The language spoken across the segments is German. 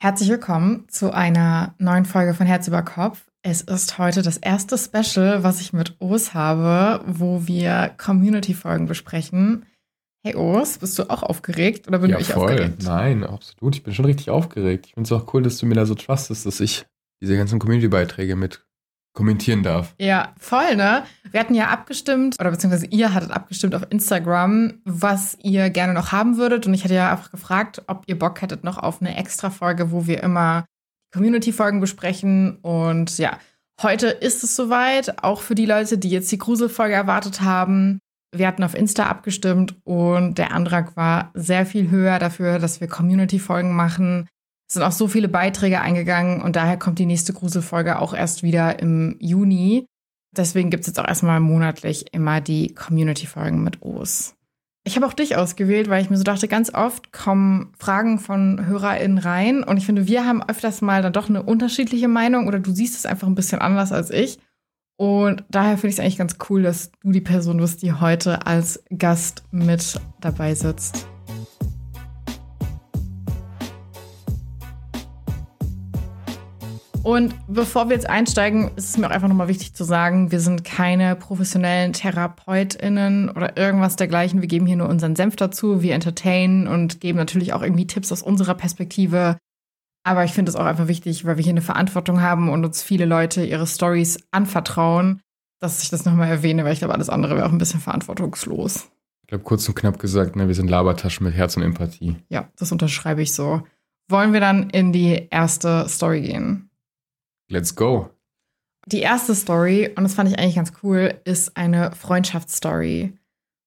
Herzlich willkommen zu einer neuen Folge von Herz über Kopf. Es ist heute das erste Special, was ich mit Os habe, wo wir Community-Folgen besprechen. Hey Os, bist du auch aufgeregt oder bin ja, ich voll. aufgeregt? Nein, absolut. Ich bin schon richtig aufgeregt. Ich finde es auch cool, dass du mir da so trustest, dass ich diese ganzen Community-Beiträge mit kommentieren darf. Ja, voll, ne? Wir hatten ja abgestimmt, oder beziehungsweise ihr hattet abgestimmt auf Instagram, was ihr gerne noch haben würdet. Und ich hatte ja einfach gefragt, ob ihr Bock hättet noch auf eine extra Folge, wo wir immer Community-Folgen besprechen. Und ja, heute ist es soweit, auch für die Leute, die jetzt die Gruselfolge erwartet haben. Wir hatten auf Insta abgestimmt und der Antrag war sehr viel höher dafür, dass wir Community-Folgen machen. Es sind auch so viele Beiträge eingegangen und daher kommt die nächste Gruselfolge auch erst wieder im Juni. Deswegen gibt es jetzt auch erstmal monatlich immer die Community-Folgen mit O's. Ich habe auch dich ausgewählt, weil ich mir so dachte, ganz oft kommen Fragen von HörerInnen rein und ich finde, wir haben öfters mal dann doch eine unterschiedliche Meinung oder du siehst es einfach ein bisschen anders als ich. Und daher finde ich es eigentlich ganz cool, dass du die Person bist, die heute als Gast mit dabei sitzt. Und bevor wir jetzt einsteigen, ist es mir auch einfach nochmal wichtig zu sagen, wir sind keine professionellen TherapeutInnen oder irgendwas dergleichen. Wir geben hier nur unseren Senf dazu. Wir entertainen und geben natürlich auch irgendwie Tipps aus unserer Perspektive. Aber ich finde es auch einfach wichtig, weil wir hier eine Verantwortung haben und uns viele Leute ihre Stories anvertrauen, dass ich das nochmal erwähne, weil ich glaube, alles andere wäre auch ein bisschen verantwortungslos. Ich glaube, kurz und knapp gesagt, ne, wir sind Labertaschen mit Herz und Empathie. Ja, das unterschreibe ich so. Wollen wir dann in die erste Story gehen? Let's go. Die erste Story, und das fand ich eigentlich ganz cool, ist eine Freundschaftsstory.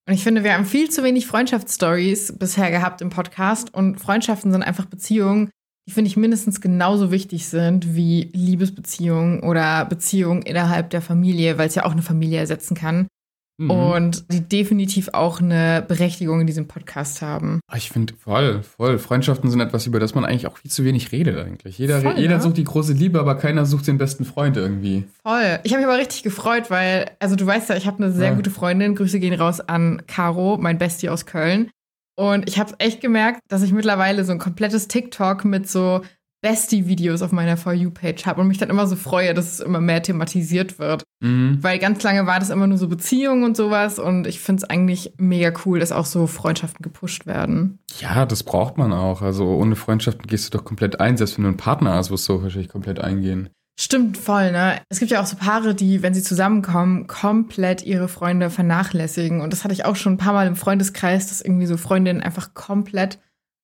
Und ich finde, wir haben viel zu wenig Freundschaftsstories bisher gehabt im Podcast. Und Freundschaften sind einfach Beziehungen, die finde ich mindestens genauso wichtig sind wie Liebesbeziehungen oder Beziehungen innerhalb der Familie, weil es ja auch eine Familie ersetzen kann. Mhm. Und die definitiv auch eine Berechtigung in diesem Podcast haben. Ah, ich finde voll, voll. Freundschaften sind etwas, über das man eigentlich auch viel zu wenig redet eigentlich. Jeder, voll, jeder ne? sucht die große Liebe, aber keiner sucht den besten Freund irgendwie. Voll. Ich habe mich aber richtig gefreut, weil, also du weißt ja, ich habe eine sehr ja. gute Freundin. Grüße gehen raus an Caro, mein Bestie aus Köln. Und ich habe echt gemerkt, dass ich mittlerweile so ein komplettes TikTok mit so Bestie-Videos auf meiner For You-Page habe und mich dann immer so freue, dass es immer mehr thematisiert wird. Mhm. Weil ganz lange war das immer nur so Beziehungen und sowas und ich finde es eigentlich mega cool, dass auch so Freundschaften gepusht werden. Ja, das braucht man auch. Also ohne Freundschaften gehst du doch komplett ein. Selbst wenn du einen Partner hast, wirst du wahrscheinlich komplett eingehen. Stimmt voll, ne? Es gibt ja auch so Paare, die, wenn sie zusammenkommen, komplett ihre Freunde vernachlässigen. Und das hatte ich auch schon ein paar Mal im Freundeskreis, dass irgendwie so Freundinnen einfach komplett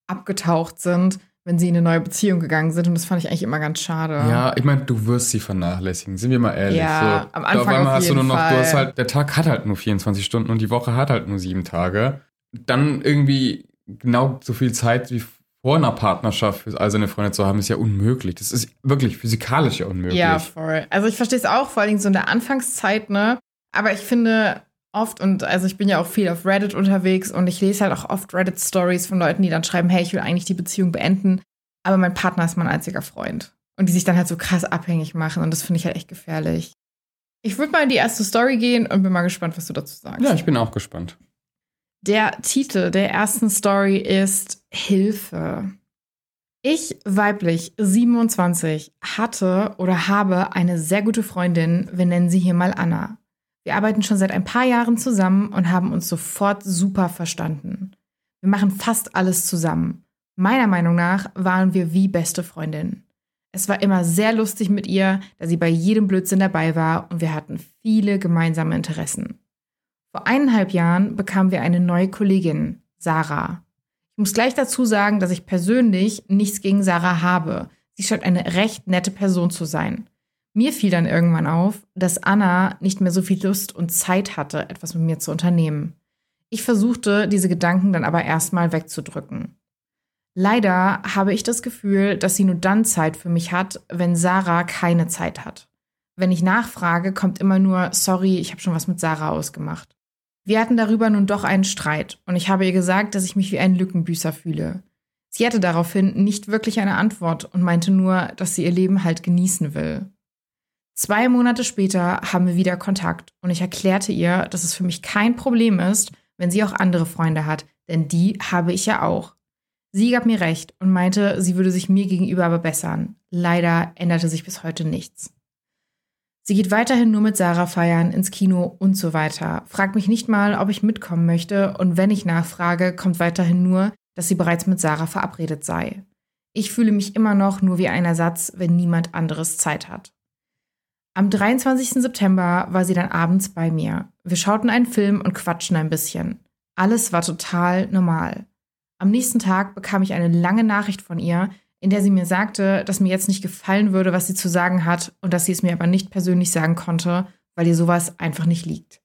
abgetaucht sind wenn sie in eine neue Beziehung gegangen sind. Und das fand ich eigentlich immer ganz schade. Ja, ich meine, du wirst sie vernachlässigen, sind wir mal ehrlich. Ja, so, am Anfang auf einmal auf hast du nur noch, Fall. du hast halt, der Tag hat halt nur 24 Stunden und die Woche hat halt nur sieben Tage. Dann irgendwie genau so viel Zeit wie vor einer Partnerschaft für all seine Freunde zu haben, ist ja unmöglich. Das ist wirklich physikalisch ja unmöglich. Ja, voll. Also ich verstehe es auch, vor allem so in der Anfangszeit, ne? Aber ich finde, oft und also ich bin ja auch viel auf Reddit unterwegs und ich lese halt auch oft Reddit-Stories von Leuten, die dann schreiben, hey, ich will eigentlich die Beziehung beenden aber mein Partner ist mein einziger Freund. Und die sich dann halt so krass abhängig machen und das finde ich halt echt gefährlich. Ich würde mal in die erste Story gehen und bin mal gespannt, was du dazu sagst. Ja, ich bin auch gespannt. Der Titel der ersten Story ist Hilfe. Ich, weiblich 27, hatte oder habe eine sehr gute Freundin, wir nennen sie hier mal Anna. Wir arbeiten schon seit ein paar Jahren zusammen und haben uns sofort super verstanden. Wir machen fast alles zusammen. Meiner Meinung nach waren wir wie beste Freundinnen. Es war immer sehr lustig mit ihr, da sie bei jedem Blödsinn dabei war und wir hatten viele gemeinsame Interessen. Vor eineinhalb Jahren bekamen wir eine neue Kollegin, Sarah. Ich muss gleich dazu sagen, dass ich persönlich nichts gegen Sarah habe. Sie scheint eine recht nette Person zu sein. Mir fiel dann irgendwann auf, dass Anna nicht mehr so viel Lust und Zeit hatte, etwas mit mir zu unternehmen. Ich versuchte, diese Gedanken dann aber erstmal wegzudrücken. Leider habe ich das Gefühl, dass sie nur dann Zeit für mich hat, wenn Sarah keine Zeit hat. Wenn ich nachfrage, kommt immer nur, sorry, ich habe schon was mit Sarah ausgemacht. Wir hatten darüber nun doch einen Streit und ich habe ihr gesagt, dass ich mich wie ein Lückenbüßer fühle. Sie hatte daraufhin nicht wirklich eine Antwort und meinte nur, dass sie ihr Leben halt genießen will. Zwei Monate später haben wir wieder Kontakt und ich erklärte ihr, dass es für mich kein Problem ist, wenn sie auch andere Freunde hat, denn die habe ich ja auch. Sie gab mir recht und meinte, sie würde sich mir gegenüber aber bessern. Leider änderte sich bis heute nichts. Sie geht weiterhin nur mit Sarah feiern, ins Kino und so weiter. Fragt mich nicht mal, ob ich mitkommen möchte und wenn ich nachfrage, kommt weiterhin nur, dass sie bereits mit Sarah verabredet sei. Ich fühle mich immer noch nur wie ein Ersatz, wenn niemand anderes Zeit hat. Am 23. September war sie dann abends bei mir. Wir schauten einen Film und quatschten ein bisschen. Alles war total normal. Am nächsten Tag bekam ich eine lange Nachricht von ihr, in der sie mir sagte, dass mir jetzt nicht gefallen würde, was sie zu sagen hat und dass sie es mir aber nicht persönlich sagen konnte, weil ihr sowas einfach nicht liegt.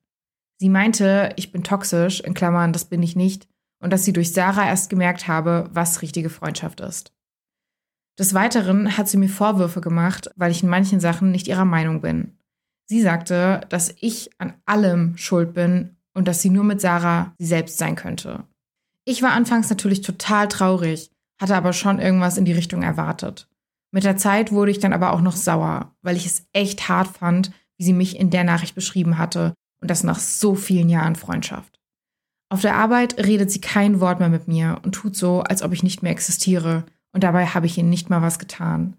Sie meinte, ich bin toxisch, in Klammern, das bin ich nicht, und dass sie durch Sarah erst gemerkt habe, was richtige Freundschaft ist. Des Weiteren hat sie mir Vorwürfe gemacht, weil ich in manchen Sachen nicht ihrer Meinung bin. Sie sagte, dass ich an allem schuld bin und dass sie nur mit Sarah sie selbst sein könnte. Ich war anfangs natürlich total traurig, hatte aber schon irgendwas in die Richtung erwartet. Mit der Zeit wurde ich dann aber auch noch sauer, weil ich es echt hart fand, wie sie mich in der Nachricht beschrieben hatte und das nach so vielen Jahren Freundschaft. Auf der Arbeit redet sie kein Wort mehr mit mir und tut so, als ob ich nicht mehr existiere und dabei habe ich ihr nicht mal was getan.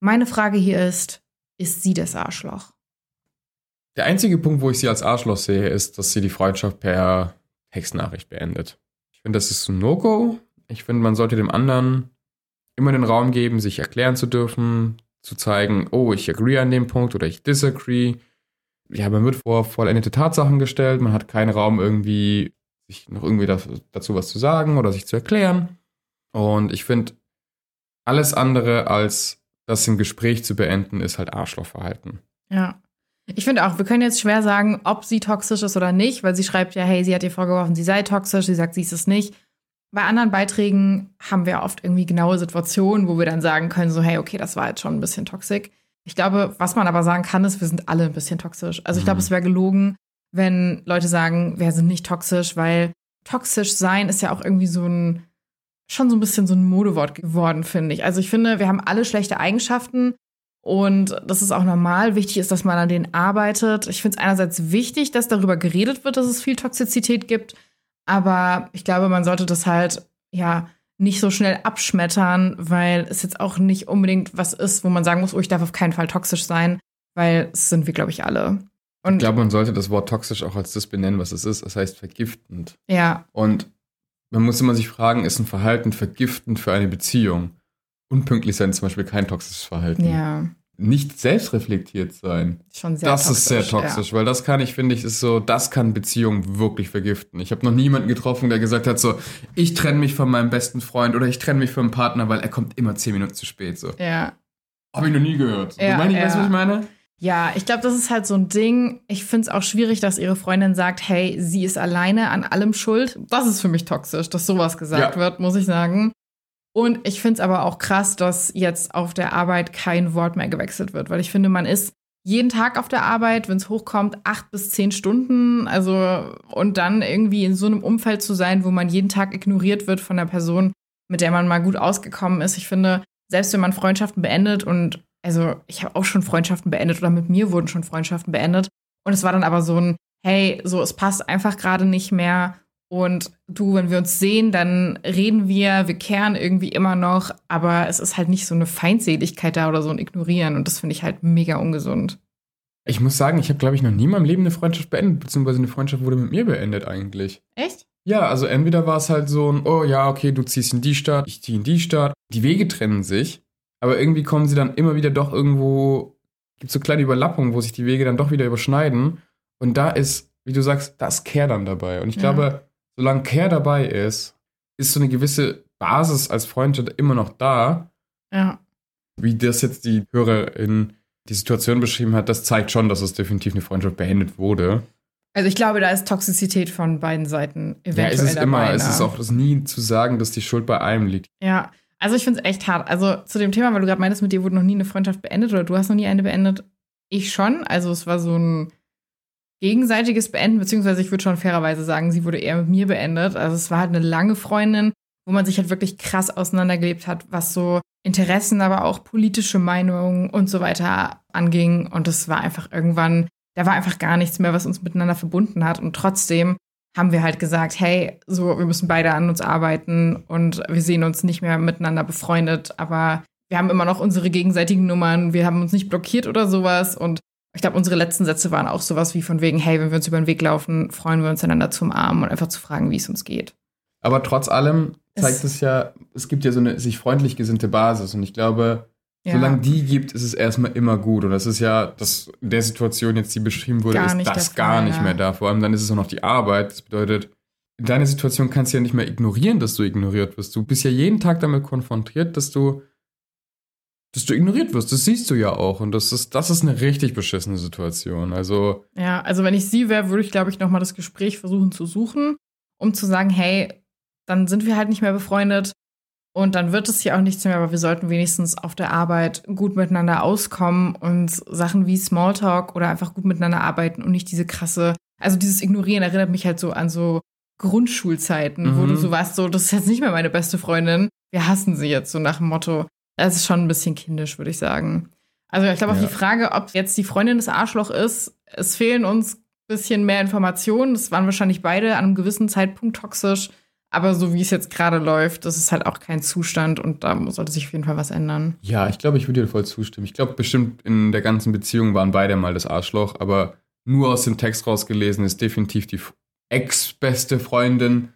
Meine Frage hier ist, ist sie das Arschloch? Der einzige Punkt, wo ich sie als Arschloch sehe, ist, dass sie die Freundschaft per Textnachricht beendet. Ich finde, das ist ein No-Go, ich finde, man sollte dem anderen immer den Raum geben, sich erklären zu dürfen, zu zeigen, oh, ich agree an dem Punkt oder ich disagree. Ja, man wird vor vollendete Tatsachen gestellt, man hat keinen Raum irgendwie, sich noch irgendwie dazu was zu sagen oder sich zu erklären. Und ich finde, alles andere als das im Gespräch zu beenden, ist halt Arschlochverhalten. Ja. Ich finde auch, wir können jetzt schwer sagen, ob sie toxisch ist oder nicht, weil sie schreibt ja, hey, sie hat ihr vorgeworfen, sie sei toxisch, sie sagt, sie ist es nicht bei anderen Beiträgen haben wir oft irgendwie genaue Situationen, wo wir dann sagen können, so, hey, okay, das war jetzt schon ein bisschen toxisch. Ich glaube, was man aber sagen kann, ist, wir sind alle ein bisschen toxisch. Also ich glaube, mhm. es wäre gelogen, wenn Leute sagen, wir sind nicht toxisch, weil toxisch sein ist ja auch irgendwie so ein, schon so ein bisschen so ein Modewort geworden, finde ich. Also ich finde, wir haben alle schlechte Eigenschaften und das ist auch normal. Wichtig ist, dass man an denen arbeitet. Ich finde es einerseits wichtig, dass darüber geredet wird, dass es viel Toxizität gibt. Aber ich glaube, man sollte das halt, ja, nicht so schnell abschmettern, weil es jetzt auch nicht unbedingt was ist, wo man sagen muss, oh, ich darf auf keinen Fall toxisch sein, weil es sind wir, glaube ich, alle. Und ich glaube, man sollte das Wort toxisch auch als das benennen, was es ist. Das heißt vergiftend. Ja. Und man muss immer sich fragen, ist ein Verhalten vergiftend für eine Beziehung? Unpünktlich sein zum Beispiel kein toxisches Verhalten. Ja nicht selbstreflektiert sein. Schon sehr das toxisch, ist sehr toxisch, ja. weil das kann ich, finde ich, ist so, das kann Beziehungen wirklich vergiften. Ich habe noch niemanden getroffen, der gesagt hat, so, ich trenne mich von meinem besten Freund oder ich trenne mich von meinem Partner, weil er kommt immer zehn Minuten zu spät. So. Ja. Habe ich noch nie gehört. Ja, du meinst, ja. weißt du, was ich meine? Ja, ich glaube, das ist halt so ein Ding. Ich finde es auch schwierig, dass ihre Freundin sagt, hey, sie ist alleine an allem schuld. Das ist für mich toxisch, dass sowas gesagt ja. wird, muss ich sagen. Und ich finde es aber auch krass, dass jetzt auf der Arbeit kein Wort mehr gewechselt wird, weil ich finde, man ist jeden Tag auf der Arbeit, wenn es hochkommt, acht bis zehn Stunden. Also, und dann irgendwie in so einem Umfeld zu sein, wo man jeden Tag ignoriert wird von der Person, mit der man mal gut ausgekommen ist. Ich finde, selbst wenn man Freundschaften beendet und also ich habe auch schon Freundschaften beendet oder mit mir wurden schon Freundschaften beendet. Und es war dann aber so ein, hey, so es passt einfach gerade nicht mehr und du, wenn wir uns sehen, dann reden wir, wir kehren irgendwie immer noch, aber es ist halt nicht so eine Feindseligkeit da oder so ein Ignorieren und das finde ich halt mega ungesund. Ich muss sagen, ich habe, glaube ich, noch nie in meinem Leben eine Freundschaft beendet, beziehungsweise eine Freundschaft wurde mit mir beendet eigentlich. Echt? Ja, also entweder war es halt so ein, oh ja, okay, du ziehst in die Stadt, ich ziehe in die Stadt. Die Wege trennen sich, aber irgendwie kommen sie dann immer wieder doch irgendwo, gibt so kleine Überlappungen, wo sich die Wege dann doch wieder überschneiden. Und da ist, wie du sagst, das Care dann dabei. Und ich ja. glaube, solange Care dabei ist, ist so eine gewisse Basis als Freund immer noch da. Ja. Wie das jetzt die Hörerin die Situation beschrieben hat, das zeigt schon, dass es definitiv eine Freundschaft beendet wurde. Also ich glaube, da ist Toxizität von beiden Seiten eventuell Ja, es ist immer, es ist auch das nie zu sagen, dass die Schuld bei einem liegt. Ja, also ich finde es echt hart. Also zu dem Thema, weil du gerade meintest, mit dir wurde noch nie eine Freundschaft beendet oder du hast noch nie eine beendet. Ich schon. Also es war so ein gegenseitiges Beenden, beziehungsweise ich würde schon fairerweise sagen, sie wurde eher mit mir beendet. Also es war halt eine lange Freundin, wo man sich halt wirklich krass auseinandergelebt hat, was so Interessen, aber auch politische Meinungen und so weiter anging. Und es war einfach irgendwann, da war einfach gar nichts mehr, was uns miteinander verbunden hat. Und trotzdem haben wir halt gesagt, hey, so, wir müssen beide an uns arbeiten und wir sehen uns nicht mehr miteinander befreundet, aber wir haben immer noch unsere gegenseitigen Nummern, wir haben uns nicht blockiert oder sowas. Und ich glaube, unsere letzten Sätze waren auch sowas wie von wegen, hey, wenn wir uns über den Weg laufen, freuen wir uns einander zum Arm und einfach zu fragen, wie es uns geht. Aber trotz allem zeigt es, es ja, es gibt ja so eine sich freundlich gesinnte Basis. Und ich glaube, ja. solange die gibt, ist es erstmal immer gut. Und das ist ja, dass in der Situation jetzt, die beschrieben wurde, gar ist das gar nicht mehr da. Vor allem dann ist es auch noch die Arbeit. Das bedeutet, in deiner Situation kannst du ja nicht mehr ignorieren, dass du ignoriert wirst. Du bist ja jeden Tag damit konfrontiert, dass du dass du ignoriert wirst. Das siehst du ja auch. Und das ist, das ist eine richtig beschissene Situation. Also. Ja, also wenn ich sie wäre, würde ich, glaube ich, nochmal das Gespräch versuchen zu suchen, um zu sagen, hey, dann sind wir halt nicht mehr befreundet. Und dann wird es hier auch nichts mehr, aber wir sollten wenigstens auf der Arbeit gut miteinander auskommen und Sachen wie Smalltalk oder einfach gut miteinander arbeiten und nicht diese krasse, also dieses Ignorieren erinnert mich halt so an so Grundschulzeiten, mhm. wo du mhm. so warst, so, das ist jetzt nicht mehr meine beste Freundin, wir hassen sie jetzt, so nach dem Motto. Das ist schon ein bisschen kindisch, würde ich sagen. Also ich glaube auch ja. die Frage, ob jetzt die Freundin das Arschloch ist, es fehlen uns ein bisschen mehr Informationen. Das waren wahrscheinlich beide an einem gewissen Zeitpunkt toxisch. Aber so wie es jetzt gerade läuft, das ist halt auch kein Zustand und da sollte sich auf jeden Fall was ändern. Ja, ich glaube, ich würde dir voll zustimmen. Ich glaube, bestimmt in der ganzen Beziehung waren beide mal das Arschloch, aber nur aus dem Text rausgelesen ist definitiv die ex-beste Freundin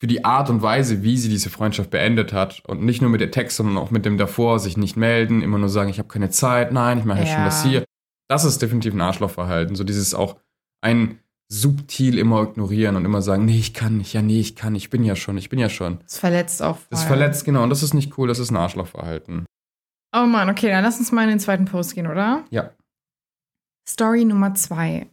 für die Art und Weise, wie sie diese Freundschaft beendet hat. Und nicht nur mit der Text, sondern auch mit dem davor, sich nicht melden, immer nur sagen, ich habe keine Zeit, nein, ich mache ja schon das hier. Das ist definitiv ein Arschlochverhalten. So dieses auch ein subtil immer ignorieren und immer sagen, nee, ich kann nicht, ja, nee, ich kann, ich bin ja schon, ich bin ja schon. Das verletzt auch. Voll. Das verletzt, genau, und das ist nicht cool, das ist ein Arschlochverhalten. Oh Mann, okay, dann lass uns mal in den zweiten Post gehen, oder? Ja. Story Nummer zwei.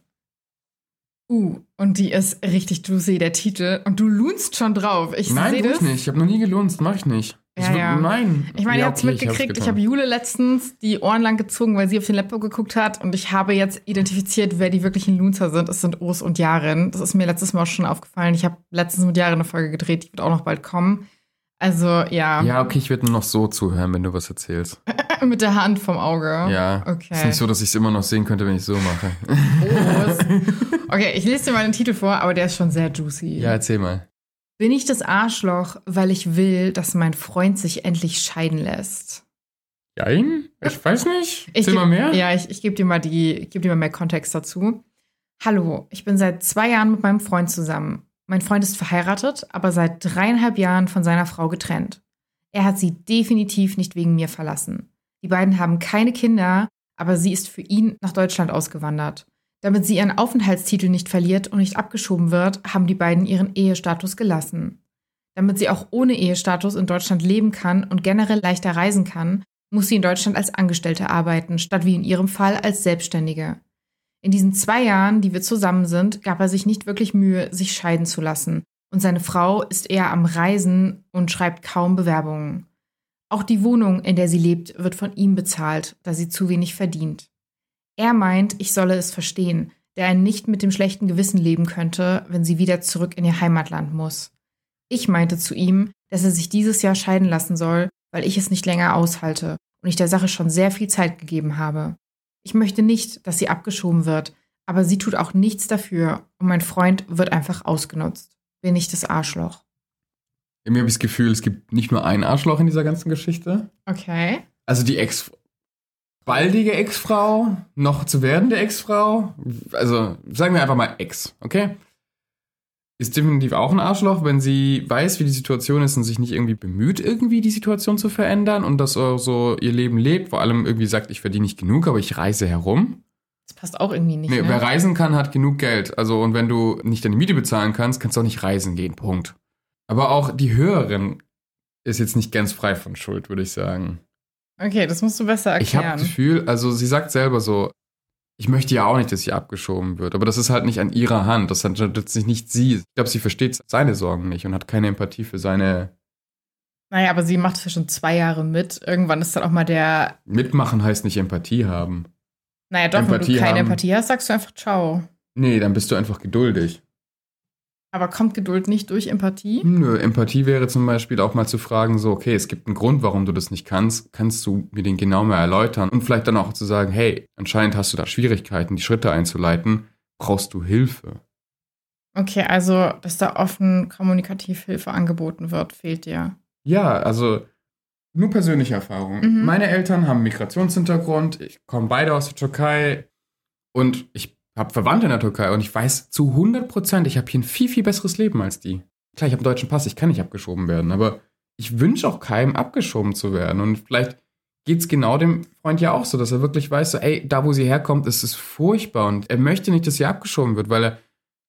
Uh, und die ist richtig juicy, der Titel. Und du lunst schon drauf. Ich Nein, tu ich nicht. Ich habe noch nie gelunzt, mach ich nicht. Ja, ich, ja. Nein. Ich meine, ja, ihr habt es okay, mitgekriegt. Ich habe Jule letztens die Ohren lang gezogen, weil sie auf den Laptop geguckt hat. Und ich habe jetzt identifiziert, wer die wirklichen Lunzer sind. Es sind Urs und Jaren. Das ist mir letztes Mal schon aufgefallen. Ich habe letztens mit Jaren eine Folge gedreht. Die wird auch noch bald kommen. Also, ja. Ja, okay, ich werde nur noch so zuhören, wenn du was erzählst. mit der Hand vom Auge. Ja. Okay. Ist nicht so, dass ich es immer noch sehen könnte, wenn ich so mache. Urs. Okay, ich lese dir mal den Titel vor, aber der ist schon sehr juicy. Ja, erzähl mal. Bin ich das Arschloch, weil ich will, dass mein Freund sich endlich scheiden lässt? Jein? Ich weiß nicht. Ich mal mehr? Ja, ich, ich gebe dir, mal geb dir mal mehr Kontext dazu. Hallo, ich bin seit zwei Jahren mit meinem Freund zusammen. Mein Freund ist verheiratet, aber seit dreieinhalb Jahren von seiner Frau getrennt. Er hat sie definitiv nicht wegen mir verlassen. Die beiden haben keine Kinder, aber sie ist für ihn nach Deutschland ausgewandert. Damit sie ihren Aufenthaltstitel nicht verliert und nicht abgeschoben wird, haben die beiden ihren Ehestatus gelassen. Damit sie auch ohne Ehestatus in Deutschland leben kann und generell leichter reisen kann, muss sie in Deutschland als Angestellte arbeiten, statt wie in ihrem Fall als Selbstständige. In diesen zwei Jahren, die wir zusammen sind, gab er sich nicht wirklich Mühe, sich scheiden zu lassen, und seine Frau ist eher am Reisen und schreibt kaum Bewerbungen. Auch die Wohnung, in der sie lebt, wird von ihm bezahlt, da sie zu wenig verdient. Er meint, ich solle es verstehen, der er nicht mit dem schlechten Gewissen leben könnte, wenn sie wieder zurück in ihr Heimatland muss. Ich meinte zu ihm, dass er sich dieses Jahr scheiden lassen soll, weil ich es nicht länger aushalte und ich der Sache schon sehr viel Zeit gegeben habe. Ich möchte nicht, dass sie abgeschoben wird, aber sie tut auch nichts dafür und mein Freund wird einfach ausgenutzt. Bin ich das Arschloch? Irgendwie habe ich das Gefühl, es gibt nicht nur ein Arschloch in dieser ganzen Geschichte. Okay. Also die Ex baldige Ex-Frau, noch zu werdende Ex-Frau, also sagen wir einfach mal Ex, okay? Ist definitiv auch ein Arschloch, wenn sie weiß, wie die Situation ist und sich nicht irgendwie bemüht, irgendwie die Situation zu verändern und das so ihr Leben lebt, vor allem irgendwie sagt, ich verdiene nicht genug, aber ich reise herum. Das passt auch irgendwie nicht. Nee, ne? wer reisen kann, hat genug Geld. Also, und wenn du nicht deine Miete bezahlen kannst, kannst du auch nicht reisen gehen. Punkt. Aber auch die Hörerin ist jetzt nicht ganz frei von Schuld, würde ich sagen. Okay, das musst du besser erklären. Ich habe das Gefühl, also sie sagt selber so, ich möchte ja auch nicht, dass sie abgeschoben wird, aber das ist halt nicht an ihrer Hand. Das hat letztlich nicht sie. Ich glaube, sie versteht seine Sorgen nicht und hat keine Empathie für seine. Naja, aber sie macht es ja schon zwei Jahre mit. Irgendwann ist dann auch mal der. Mitmachen heißt nicht Empathie haben. Naja, doch, Empathie wenn du keine haben. Empathie hast, sagst du einfach Ciao. Nee, dann bist du einfach geduldig. Aber kommt Geduld nicht durch Empathie? Nö, Empathie wäre zum Beispiel auch mal zu fragen, so, okay, es gibt einen Grund, warum du das nicht kannst. Kannst du mir den genau mal erläutern? Und vielleicht dann auch zu sagen, hey, anscheinend hast du da Schwierigkeiten, die Schritte einzuleiten. Brauchst du Hilfe? Okay, also, dass da offen kommunikativ Hilfe angeboten wird, fehlt dir. Ja, also nur persönliche Erfahrung. Mhm. Meine Eltern haben Migrationshintergrund. Ich komme beide aus der Türkei und ich habe Verwandte in der Türkei und ich weiß zu 100 Prozent, ich habe hier ein viel, viel besseres Leben als die. Klar, ich habe einen deutschen Pass, ich kann nicht abgeschoben werden, aber ich wünsche auch keinem abgeschoben zu werden. Und vielleicht geht es genau dem Freund ja auch so, dass er wirklich weiß, so, ey, da wo sie herkommt, ist es furchtbar und er möchte nicht, dass sie abgeschoben wird, weil er,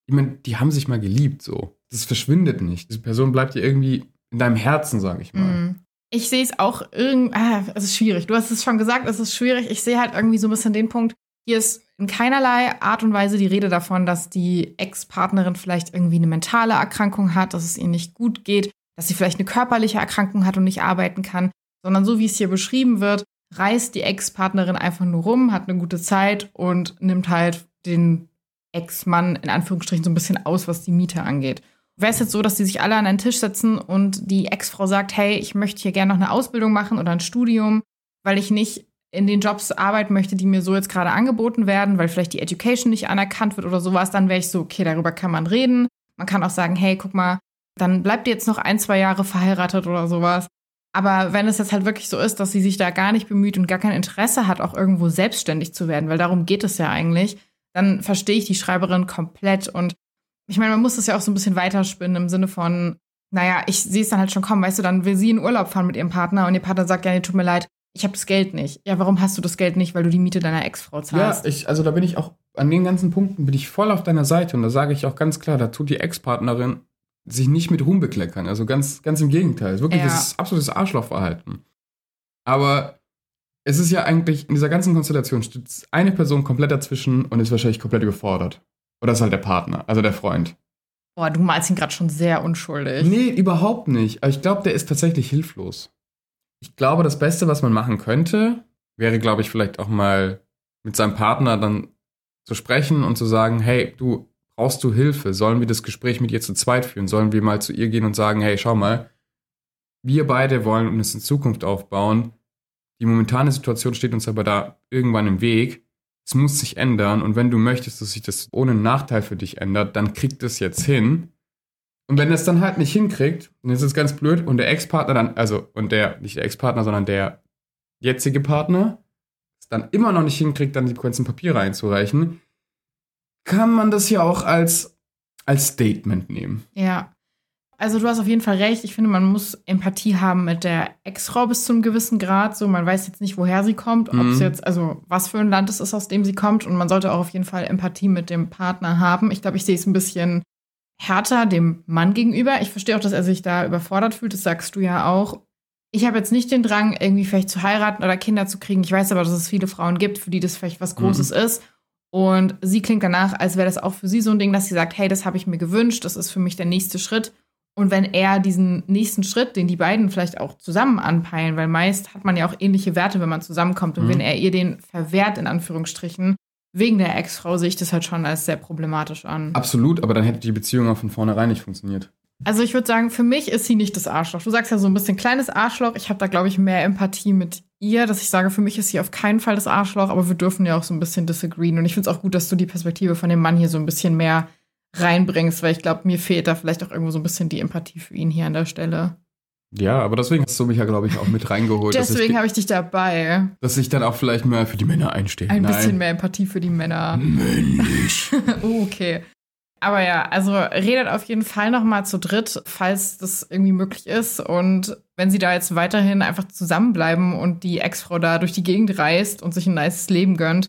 ich meine, die haben sich mal geliebt so. Das verschwindet nicht. Diese Person bleibt dir irgendwie in deinem Herzen, sage ich mal. Mhm. Ich sehe es auch irgendwie, ah, es ist schwierig. Du hast es schon gesagt, es ist schwierig. Ich sehe halt irgendwie so ein bisschen den Punkt, hier ist in keinerlei Art und Weise die Rede davon, dass die Ex-Partnerin vielleicht irgendwie eine mentale Erkrankung hat, dass es ihr nicht gut geht, dass sie vielleicht eine körperliche Erkrankung hat und nicht arbeiten kann, sondern so wie es hier beschrieben wird, reist die Ex-Partnerin einfach nur rum, hat eine gute Zeit und nimmt halt den Ex-Mann in Anführungsstrichen so ein bisschen aus, was die Miete angeht. Wäre es jetzt so, dass die sich alle an einen Tisch setzen und die Ex-Frau sagt, hey, ich möchte hier gerne noch eine Ausbildung machen oder ein Studium, weil ich nicht in den Jobs arbeiten möchte, die mir so jetzt gerade angeboten werden, weil vielleicht die Education nicht anerkannt wird oder sowas, dann wäre ich so, okay, darüber kann man reden. Man kann auch sagen, hey, guck mal, dann bleibt ihr jetzt noch ein, zwei Jahre verheiratet oder sowas. Aber wenn es jetzt halt wirklich so ist, dass sie sich da gar nicht bemüht und gar kein Interesse hat, auch irgendwo selbstständig zu werden, weil darum geht es ja eigentlich, dann verstehe ich die Schreiberin komplett. Und ich meine, man muss das ja auch so ein bisschen weiterspinnen im Sinne von, naja, ich sehe es dann halt schon kommen, weißt du, dann will sie in Urlaub fahren mit ihrem Partner und ihr Partner sagt, ja, nee, tut mir leid, ich habe das Geld nicht. Ja, warum hast du das Geld nicht? Weil du die Miete deiner Ex-Frau Ja, zahlst. ich, also da bin ich auch, an den ganzen Punkten bin ich voll auf deiner Seite und da sage ich auch ganz klar, da tut die Ex-Partnerin sich nicht mit Ruhm bekleckern. Also ganz, ganz im Gegenteil. Wirklich, Ja. das ist absolutes Arschlochverhalten. Aber es ist ja eigentlich, in dieser ganzen Konstellation steht eine Person komplett dazwischen und ist wahrscheinlich komplett überfordert. Oder ist halt der Partner, also der Freund. Boah, du malst ihn gerade schon sehr unschuldig. Nee, überhaupt nicht. Aber ich glaube, der ist tatsächlich hilflos. Ich glaube, das Beste, was man machen könnte, wäre, glaube ich, vielleicht auch mal mit seinem Partner dann zu sprechen und zu sagen, hey, du, brauchst du Hilfe? Sollen wir das Gespräch mit ihr zu zweit führen? Sollen wir mal zu ihr gehen und sagen, hey, schau mal, wir beide wollen uns in Zukunft aufbauen. Die momentane Situation steht uns aber da irgendwann im Weg. Es muss sich ändern und wenn du möchtest, dass sich das ohne Nachteil für dich ändert, dann kriegt es jetzt hin. Und wenn er es dann halt nicht hinkriegt, dann ist es ganz blöd und der Ex-Partner dann, also, und der, nicht der Ex-Partner, sondern der jetzige Partner, es dann immer noch nicht hinkriegt, dann die ganzen Papiere einzureichen, kann man das ja auch als, als Statement nehmen. Ja. Also du hast auf jeden Fall recht. Ich finde, man muss Empathie haben mit der Ex-Frau bis zu einem gewissen Grad. So, man weiß jetzt nicht, woher sie kommt, ob es Mhm. jetzt, also was für ein Land es ist, aus dem sie kommt. Und man sollte auch auf jeden Fall Empathie mit dem Partner haben. Ich glaube, ich sehe es ein bisschen härter dem Mann gegenüber. Ich verstehe auch, dass er sich da überfordert fühlt. Das sagst du ja auch. Ich habe jetzt nicht den Drang, irgendwie vielleicht zu heiraten oder Kinder zu kriegen. Ich weiß aber, dass es viele Frauen gibt, für die das vielleicht was Großes ist. Und sie klingt danach, als wäre das auch für sie so ein Ding, dass sie sagt, hey, das habe ich mir gewünscht, das ist für mich der nächste Schritt. Und wenn er diesen nächsten Schritt, den die beiden vielleicht auch zusammen anpeilen, weil meist hat man ja auch ähnliche Werte, wenn man zusammenkommt. Und Mhm. wenn er ihr den verwehrt, in Anführungsstrichen, wegen der Ex-Frau, sehe ich das halt schon als sehr problematisch an. Absolut, aber dann hätte die Beziehung auch von vornherein nicht funktioniert. Also ich würde sagen, für mich ist sie nicht das Arschloch. Du sagst ja so ein bisschen kleines Arschloch. Ich habe da, glaube ich, mehr Empathie mit ihr, dass ich sage, für mich ist sie auf keinen Fall das Arschloch, aber wir dürfen ja auch so ein bisschen disagreeen. Und ich finde es auch gut, dass du die Perspektive von dem Mann hier so ein bisschen mehr reinbringst, weil ich glaube, mir fehlt da vielleicht auch irgendwo so ein bisschen die Empathie für ihn hier an der Stelle. Ja, aber deswegen hast du mich ja, glaube ich, auch mit reingeholt, Deswegen habe ich dich dabei. dass ich dann auch vielleicht mal für die Männer einstehe. Ein Nein. bisschen mehr Empathie für die Männer. Männlich. Oh, okay. Aber ja, also redet auf jeden Fall noch mal zu dritt, falls das irgendwie möglich ist. Und wenn sie da jetzt weiterhin einfach zusammenbleiben und die Ex-Frau da durch die Gegend reist und sich ein nices Leben gönnt,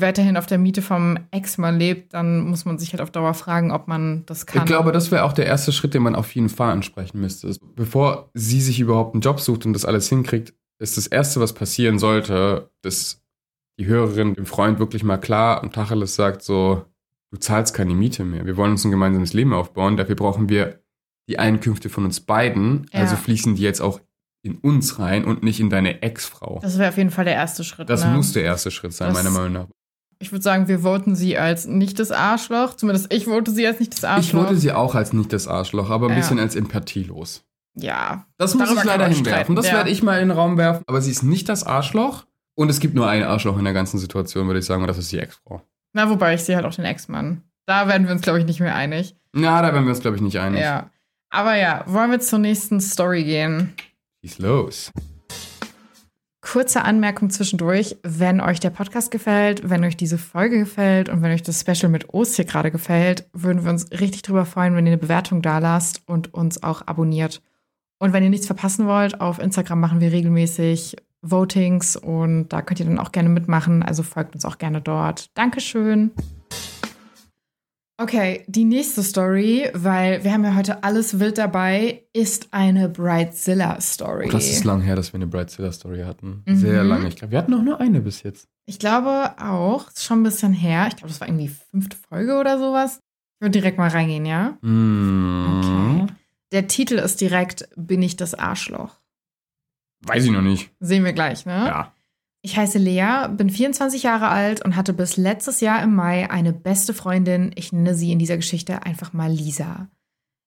weiterhin auf der Miete vom Ex-Mann lebt, dann muss man sich halt auf Dauer fragen, ob man das kann. Ich glaube, das wäre auch der erste Schritt, den man auf jeden Fall ansprechen müsste. Bevor sie sich überhaupt einen Job sucht und das alles hinkriegt, ist das Erste, was passieren sollte, dass die Hörerin dem Freund wirklich mal klar und Tacheles sagt, so, du zahlst keine Miete mehr. Wir wollen uns ein gemeinsames Leben aufbauen. Dafür brauchen wir die Einkünfte von uns beiden. Ja. Also fließen die jetzt auch in uns rein und nicht in deine Ex-Frau. das wäre auf jeden Fall der erste Schritt. Das ne? muss der erste Schritt sein, Das- meiner Meinung nach. Ich würde sagen, wir voten sie als nicht das Arschloch. Zumindest ich vote sie als nicht das Arschloch. Ich wollte sie auch als nicht das Arschloch, aber ein Ja. bisschen als empathielos. Ja, Das muss ich leider hinwerfen. Das ja. werde ich mal in den Raum werfen. Aber sie ist nicht das Arschloch. Und es gibt nur ein Arschloch in der ganzen Situation, würde ich sagen, und das ist die Ex-Frau. na, wobei ich sehe halt auch den Ex-Mann. Da werden wir uns, glaube ich, nicht mehr einig. Na, da werden wir uns, glaube ich, nicht einig. Ja. Aber ja, wollen wir zur nächsten Story gehen? Schieß los. Kurze Anmerkung zwischendurch, wenn euch der Podcast gefällt, wenn euch diese Folge gefällt und wenn euch das Special mit Ost hier gerade gefällt, würden wir uns richtig drüber freuen, wenn ihr eine Bewertung da lasst und uns auch abonniert. Und wenn ihr nichts verpassen wollt, auf Instagram machen wir regelmäßig Votings und da könnt ihr dann auch gerne mitmachen. Also folgt uns auch gerne dort. Dankeschön. Okay, die nächste Story, weil wir haben ja heute alles wild dabei, ist eine Bridezilla-Story. Oh, das ist lang her, dass wir eine Bridezilla-Story hatten. Mhm. Sehr lange. Ich glaube, wir hatten noch nur eine bis jetzt. Ich glaube auch. Ist schon ein bisschen her. Ich glaube, das war irgendwie fünfte Folge oder sowas. Ich würde direkt mal reingehen, ja? Mm. Okay. Der Titel ist direkt Bin ich das Arschloch? Weiß ich noch nicht. Sehen wir gleich, ne? Ja. Ich heiße Lea, bin 24 Jahre alt und hatte bis letztes Jahr im Mai eine beste Freundin. Ich nenne sie in dieser Geschichte einfach mal Lisa.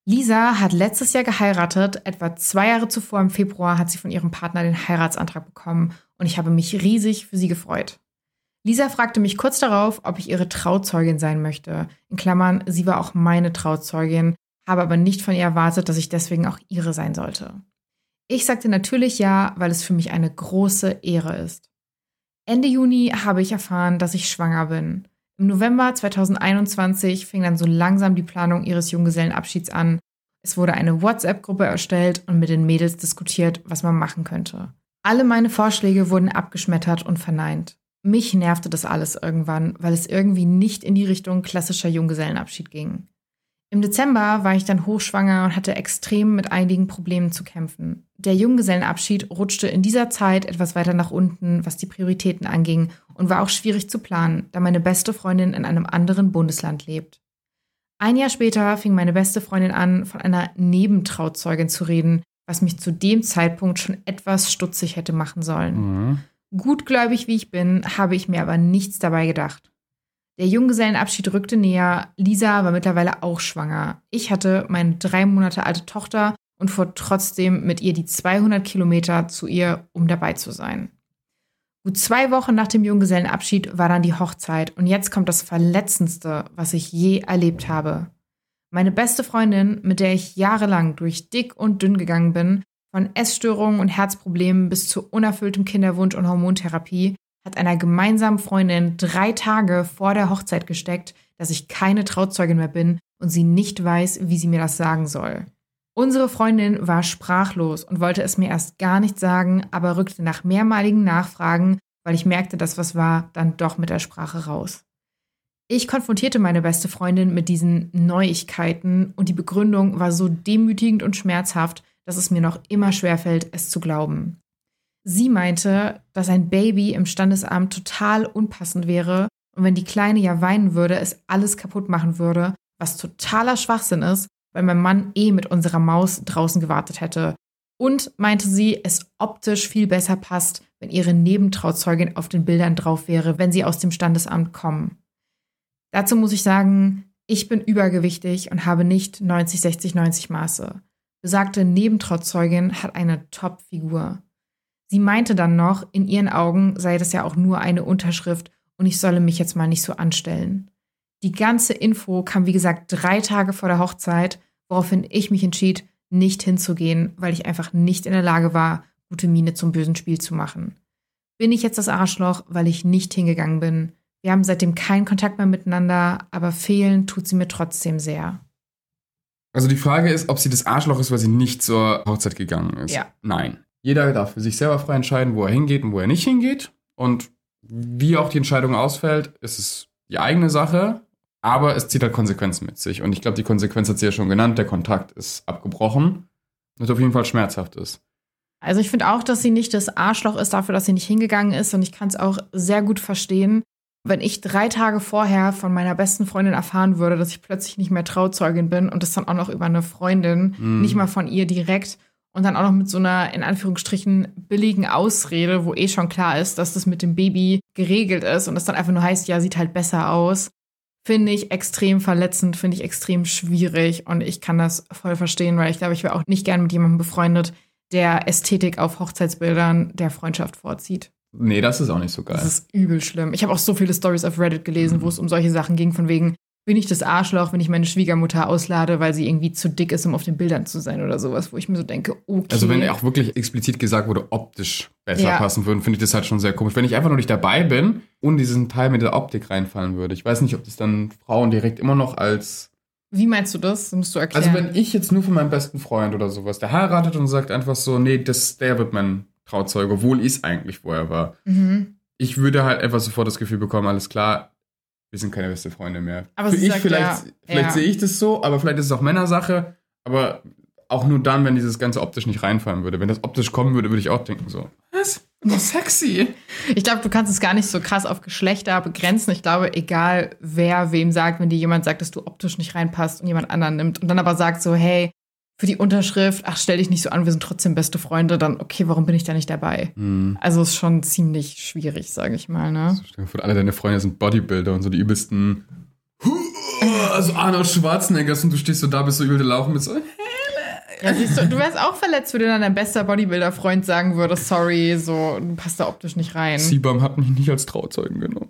Lisa hat letztes Jahr geheiratet. Etwa zwei Jahre zuvor im Februar hat sie von ihrem Partner den Heiratsantrag bekommen und ich habe mich riesig für sie gefreut. Lisa fragte mich kurz darauf, ob ich ihre Trauzeugin sein möchte. In Klammern, sie war auch meine Trauzeugin, habe aber nicht von ihr erwartet, dass ich deswegen auch ihre sein sollte. Ich sagte natürlich ja, weil es für mich eine große Ehre ist. Ende Juni habe ich erfahren, dass ich schwanger bin. Im November 2021 fing dann so langsam die Planung ihres Junggesellenabschieds an. Es wurde eine WhatsApp-Gruppe erstellt und mit den Mädels diskutiert, was man machen könnte. Alle meine Vorschläge wurden abgeschmettert und verneint. Mich nervte das alles irgendwann, weil es irgendwie nicht in die Richtung klassischer Junggesellenabschied ging. Im Dezember war ich dann hochschwanger und hatte extrem mit einigen Problemen zu kämpfen. Der Junggesellenabschied rutschte in dieser Zeit etwas weiter nach unten, was die Prioritäten anging, und war auch schwierig zu planen, da meine beste Freundin in einem anderen Bundesland lebt. Ein Jahr später fing meine beste Freundin an, von einer Nebentrauzeugin zu reden, was mich zu dem Zeitpunkt schon etwas stutzig hätte machen sollen. Mhm. Gutgläubig wie ich bin, habe ich mir aber nichts dabei gedacht. Der Junggesellenabschied rückte näher. Lisa war mittlerweile auch schwanger. Ich hatte meine drei Monate alte Tochter und fuhr trotzdem mit ihr die 200 Kilometer zu ihr, um dabei zu sein. Gut zwei Wochen nach dem Junggesellenabschied war dann die Hochzeit und jetzt kommt das Verletzendste, was ich je erlebt habe. Meine beste Freundin, mit der ich jahrelang durch dick und dünn gegangen bin, von Essstörungen und Herzproblemen bis zu unerfülltem Kinderwunsch und Hormontherapie, hat einer gemeinsamen Freundin drei Tage vor der Hochzeit gesteckt, dass ich keine Trauzeugin mehr bin und sie nicht weiß, wie sie mir das sagen soll. Unsere Freundin war sprachlos und wollte es mir erst gar nicht sagen, aber rückte nach mehrmaligen Nachfragen, weil ich merkte, dass was war, dann doch mit der Sprache raus. Ich konfrontierte meine beste Freundin mit diesen Neuigkeiten und die Begründung war so demütigend und schmerzhaft, dass es mir noch immer schwerfällt, es zu glauben. Sie meinte, dass ein Baby im Standesamt total unpassend wäre und wenn die Kleine ja weinen würde, es alles kaputt machen würde, was totaler Schwachsinn ist, weil mein Mann eh mit unserer Maus draußen gewartet hätte. Und meinte sie, es optisch viel besser passt, wenn ihre Nebentrauzeugin auf den Bildern drauf wäre, wenn sie aus dem Standesamt kommen. Dazu muss ich sagen, ich bin übergewichtig und habe nicht 90, 60, 90 Maße. Besagte Nebentrauzeugin hat eine Top-Figur. Sie meinte dann noch, in ihren Augen sei das ja auch nur eine Unterschrift und ich solle mich jetzt mal nicht so anstellen. Die ganze Info kam, wie gesagt, drei Tage vor der Hochzeit, woraufhin ich mich entschied, nicht hinzugehen, weil ich einfach nicht in der Lage war, gute Miene zum bösen Spiel zu machen. Bin ich jetzt das Arschloch, weil ich nicht hingegangen bin? Wir haben seitdem keinen Kontakt mehr miteinander, aber fehlen tut sie mir trotzdem sehr. Also die Frage ist, ob sie das Arschloch ist, weil sie nicht zur Hochzeit gegangen ist. Ja. Nein. Jeder darf für sich selber frei entscheiden, wo er hingeht und wo er nicht hingeht. Und wie auch die Entscheidung ausfällt, ist es die eigene Sache. Aber es zieht halt Konsequenzen mit sich. Und ich glaube, die Konsequenz hat sie ja schon genannt. Der Kontakt ist abgebrochen. Was auf jeden Fall schmerzhaft ist. Also ich finde auch, dass sie nicht das Arschloch ist dafür, dass sie nicht hingegangen ist. Und ich kann es auch sehr gut verstehen, wenn ich drei Tage vorher von meiner besten Freundin erfahren würde, dass ich plötzlich nicht mehr Trauzeugin bin und das dann auch noch über eine Freundin, Mhm. nicht mal von ihr direkt und dann auch noch mit so einer in Anführungsstrichen billigen Ausrede, wo eh schon klar ist, dass das mit dem Baby geregelt ist und das dann einfach nur heißt, ja, sieht halt besser aus, finde ich extrem verletzend, finde ich extrem schwierig und ich kann das voll verstehen, weil ich glaube, ich wäre auch nicht gern mit jemandem befreundet, der Ästhetik auf Hochzeitsbildern der Freundschaft vorzieht. Nee, das ist auch nicht so geil. Das ist übel schlimm. Ich habe auch so viele Stories auf Reddit gelesen, Mhm. wo es um solche Sachen ging, von wegen, bin ich das Arschloch, wenn ich meine Schwiegermutter auslade, weil sie irgendwie zu dick ist, um auf den Bildern zu sein oder sowas, wo ich mir so denke, okay. Also wenn auch wirklich explizit gesagt wurde, optisch besser Ja. passen würden, finde ich das halt schon sehr komisch. Wenn ich einfach nur nicht dabei bin und diesen Teil mit der Optik reinfallen würde. Ich weiß nicht, ob das dann Frauen direkt immer noch als Wie meinst du das? Musst du erklären. Also wenn ich jetzt nur von meinem besten Freund oder sowas, der heiratet und sagt einfach so, nee, das, der wird mein Trauzeuge, obwohl ich es eigentlich vorher war. mhm. Ich würde halt einfach sofort das Gefühl bekommen, alles klar, wir sind keine beste Freunde mehr. Aber Für ich sagt vielleicht, ja, vielleicht ja. sehe ich das so, aber vielleicht ist es auch Männersache. Aber auch nur dann, wenn dieses ganze optisch nicht reinfallen würde. Wenn das optisch kommen würde, würde ich auch denken so, was? Das ist sexy. Ich glaube, du kannst es gar nicht so krass auf Geschlechter begrenzen. Ich glaube, egal wer wem sagt, wenn dir jemand sagt, dass du optisch nicht reinpasst und jemand anderen nimmt und dann aber sagt so, hey, für die Unterschrift, ach, stell dich nicht so an, wir sind trotzdem beste Freunde, dann, okay, warum bin ich da nicht dabei? Hm. Also ist schon ziemlich schwierig, sage ich mal, ne? Vor, alle deine Freunde sind Bodybuilder und so die übelsten. Also Arnold Schwarzeneggers und du stehst so da, bist so übel Lauch mit so. Ja, siehst du, du wärst auch verletzt, wenn dir dann dein bester Bodybuilder-Freund sagen würde, sorry, so, du passt da optisch nicht rein. Siebam hat mich nicht als Trauzeugen genommen.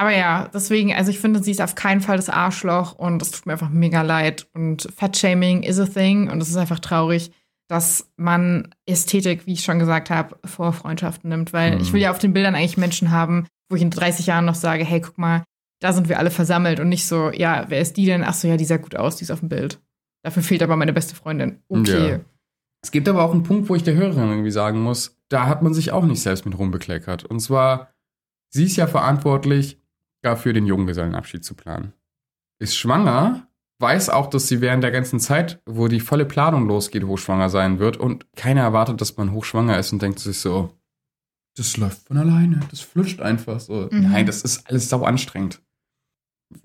Aber ja, deswegen, also ich finde, sie ist auf keinen Fall das Arschloch und es tut mir einfach mega leid. Und Fat-Shaming is a thing und es ist einfach traurig, dass man Ästhetik, wie ich schon gesagt habe, vor Freundschaften nimmt. Weil Mhm. ich will ja auf den Bildern eigentlich Menschen haben, wo ich in 30 Jahren noch sage, hey, guck mal, da sind wir alle versammelt und nicht so, ja, wer ist die denn? Ach so, ja, die sah gut aus, die ist auf dem Bild. Dafür fehlt aber meine beste Freundin. Okay. Ja. Es gibt aber auch einen Punkt, wo ich der Hörerin irgendwie sagen muss, da hat man sich auch nicht selbst mit rumbekleckert. Und zwar, sie ist ja verantwortlich, dafür den Junggesellenabschied zu planen. Ist schwanger, weiß auch, dass sie während der ganzen Zeit, wo die volle Planung losgeht, hochschwanger sein wird und keiner erwartet, dass man hochschwanger ist und denkt sich so, das läuft von alleine, das flutscht einfach so. Mhm. Nein, das ist alles sau anstrengend.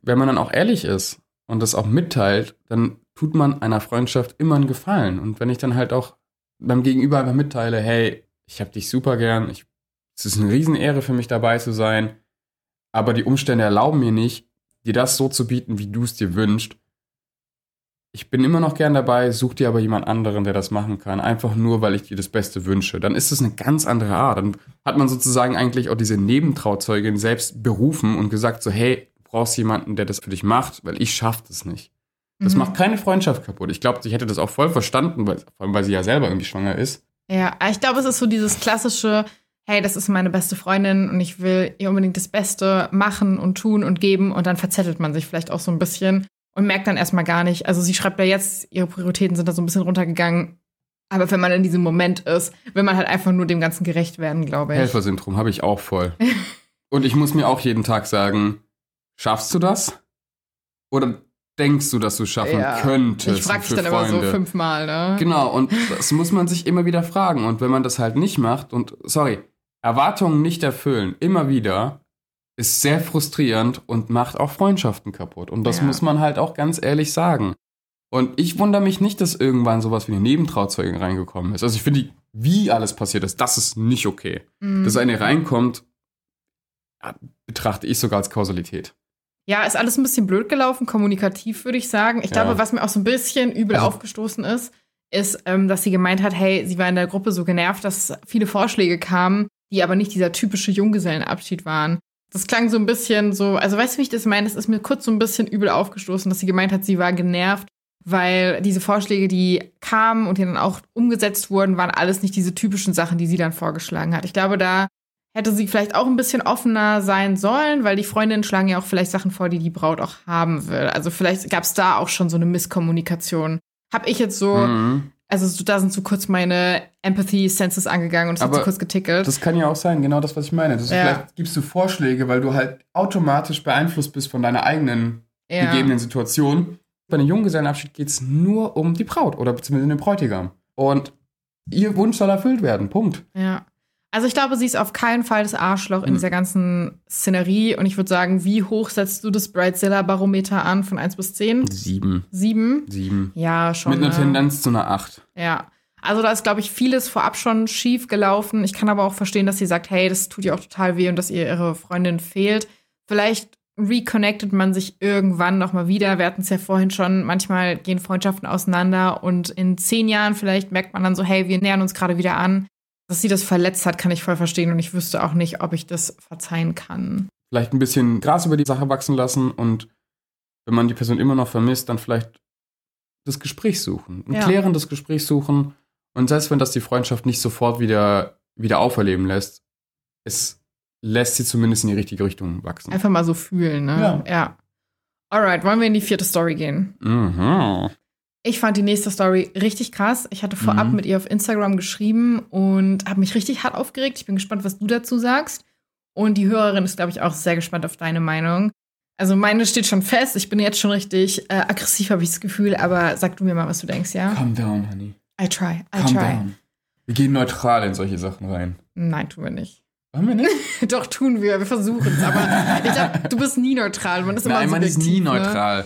Wenn man dann auch ehrlich ist und das auch mitteilt, dann tut man einer Freundschaft immer einen Gefallen. Und wenn ich dann halt auch beim Gegenüber einfach mitteile, hey, ich hab dich super gern, ich, es ist eine Riesenehre für mich dabei zu sein, aber die Umstände erlauben mir nicht, dir das so zu bieten, wie du es dir wünschst. Ich bin immer noch gern dabei, such dir aber jemand anderen, der das machen kann, einfach nur, weil ich dir das Beste wünsche. Dann ist es eine ganz andere Art. Dann hat man sozusagen eigentlich auch diese Nebentrauzeugin selbst berufen und gesagt so, hey, du brauchst jemanden, der das für dich macht, weil ich schaff das nicht. Das Mhm. macht keine Freundschaft kaputt. Ich glaube, ich hätte das auch voll verstanden, weil, vor allem, weil sie ja selber irgendwie schwanger ist. Ja, ich glaube, es ist so dieses klassische, hey, das ist meine beste Freundin und ich will ihr unbedingt das Beste machen und tun und geben und dann verzettelt man sich vielleicht auch so ein bisschen und merkt dann erstmal gar nicht. Also sie schreibt ja jetzt, ihre Prioritäten sind da so ein bisschen runtergegangen. Aber wenn man in diesem Moment ist, will man halt einfach nur dem Ganzen gerecht werden, glaube ich. Helfersyndrom habe ich auch voll. und ich muss mir auch jeden Tag sagen, schaffst du das? Oder denkst du, dass du es schaffen Ja. könntest Ich frage dich dann immer so Freunde? fünfmal, ne? Genau, und das muss man sich immer wieder fragen. Und wenn man das halt nicht macht und, sorry, Erwartungen nicht erfüllen, immer wieder, ist sehr frustrierend und macht auch Freundschaften kaputt. Und das Ja. muss man halt auch ganz ehrlich sagen. Und ich wundere mich nicht, dass irgendwann sowas wie eine Nebentrauzeugin reingekommen ist. Also ich finde, wie alles passiert ist, das ist nicht okay. Mhm. Dass eine reinkommt, betrachte ich sogar als Kausalität. Ja, ist alles ein bisschen blöd gelaufen, kommunikativ würde ich sagen. Ich Ja. glaube, was mir auch so ein bisschen übel Also- aufgestoßen ist, ist, ähm, dass sie gemeint hat, hey, sie war in der Gruppe so genervt, dass viele Vorschläge kamen, die aber nicht dieser typische Junggesellenabschied waren. Das klang so ein bisschen so, also weißt du, wie ich das meine? Es ist mir kurz so ein bisschen übel aufgestoßen, dass sie gemeint hat, sie war genervt, weil diese Vorschläge, die kamen und die dann auch umgesetzt wurden, waren alles nicht diese typischen Sachen, die sie dann vorgeschlagen hat. Ich glaube, da hätte sie vielleicht auch ein bisschen offener sein sollen, weil die Freundinnen schlagen ja auch vielleicht Sachen vor, die die Braut auch haben will. Also vielleicht gab es da auch schon so eine Misskommunikation. Hab ich jetzt so, Mhm. Also so, da sind so kurz meine Empathy-Senses angegangen und es hat Aber so kurz getickelt. Das kann ja auch sein, genau das, was ich meine. Das Ja. Vielleicht gibst du Vorschläge, weil du halt automatisch beeinflusst bist von deiner eigenen ja. gegebenen Situation. Bei einem Junggesellenabschied geht es nur um die Braut oder beziehungsweise den Bräutigam. Und ihr Wunsch soll erfüllt werden. Punkt. Ja. Also ich glaube, sie ist auf keinen Fall das Arschloch in Mhm. dieser ganzen Szenerie. Und ich würde sagen, wie hoch setzt du das Bridezilla-Barometer an von 1 bis 10? Sieben. Sieben? Sieben. Ja, schon. Mit einer ne? Tendenz zu einer Acht. Ja. Also da ist, glaube ich, vieles vorab schon schief gelaufen. Ich kann aber auch verstehen, dass sie sagt, hey, das tut ihr auch total weh und dass ihr ihre Freundin fehlt. Vielleicht reconnectet man sich irgendwann noch mal wieder. Wir hatten es ja vorhin schon, manchmal gehen Freundschaften auseinander und in zehn Jahren vielleicht merkt man dann so, hey, wir nähern uns gerade wieder an. Dass sie das verletzt hat, kann ich voll verstehen und ich wüsste auch nicht, ob ich das verzeihen kann. Vielleicht ein bisschen Gras über die Sache wachsen lassen und wenn man die Person immer noch vermisst, dann vielleicht das Gespräch suchen, ein Ja. klärendes Gespräch suchen. Und selbst wenn das die Freundschaft nicht sofort wieder, wieder auferleben lässt, es lässt sie zumindest in die richtige Richtung wachsen. Einfach mal so fühlen, ne? Ja. ja. Alright, wollen wir in die vierte Story gehen? Mhm. Ich fand die nächste Story richtig krass. Ich hatte vorab Mhm. mit ihr auf Instagram geschrieben und habe mich richtig hart aufgeregt. Ich bin gespannt, was du dazu sagst. Und die Hörerin ist, glaube ich, auch sehr gespannt auf deine Meinung. Also meine steht schon fest. Ich bin jetzt schon richtig äh, aggressiv, habe ich das Gefühl. Aber sag du mir mal, was du denkst, ja? Calm down, honey. I try, I Calm try. down. Wir gehen neutral in solche Sachen rein. Nein, tun wir nicht. Wollen wir nicht? Doch, tun wir. Wir versuchen es. Aber ich glaube, du bist nie neutral. Man ist immer Nein, man ist nie ne? neutral.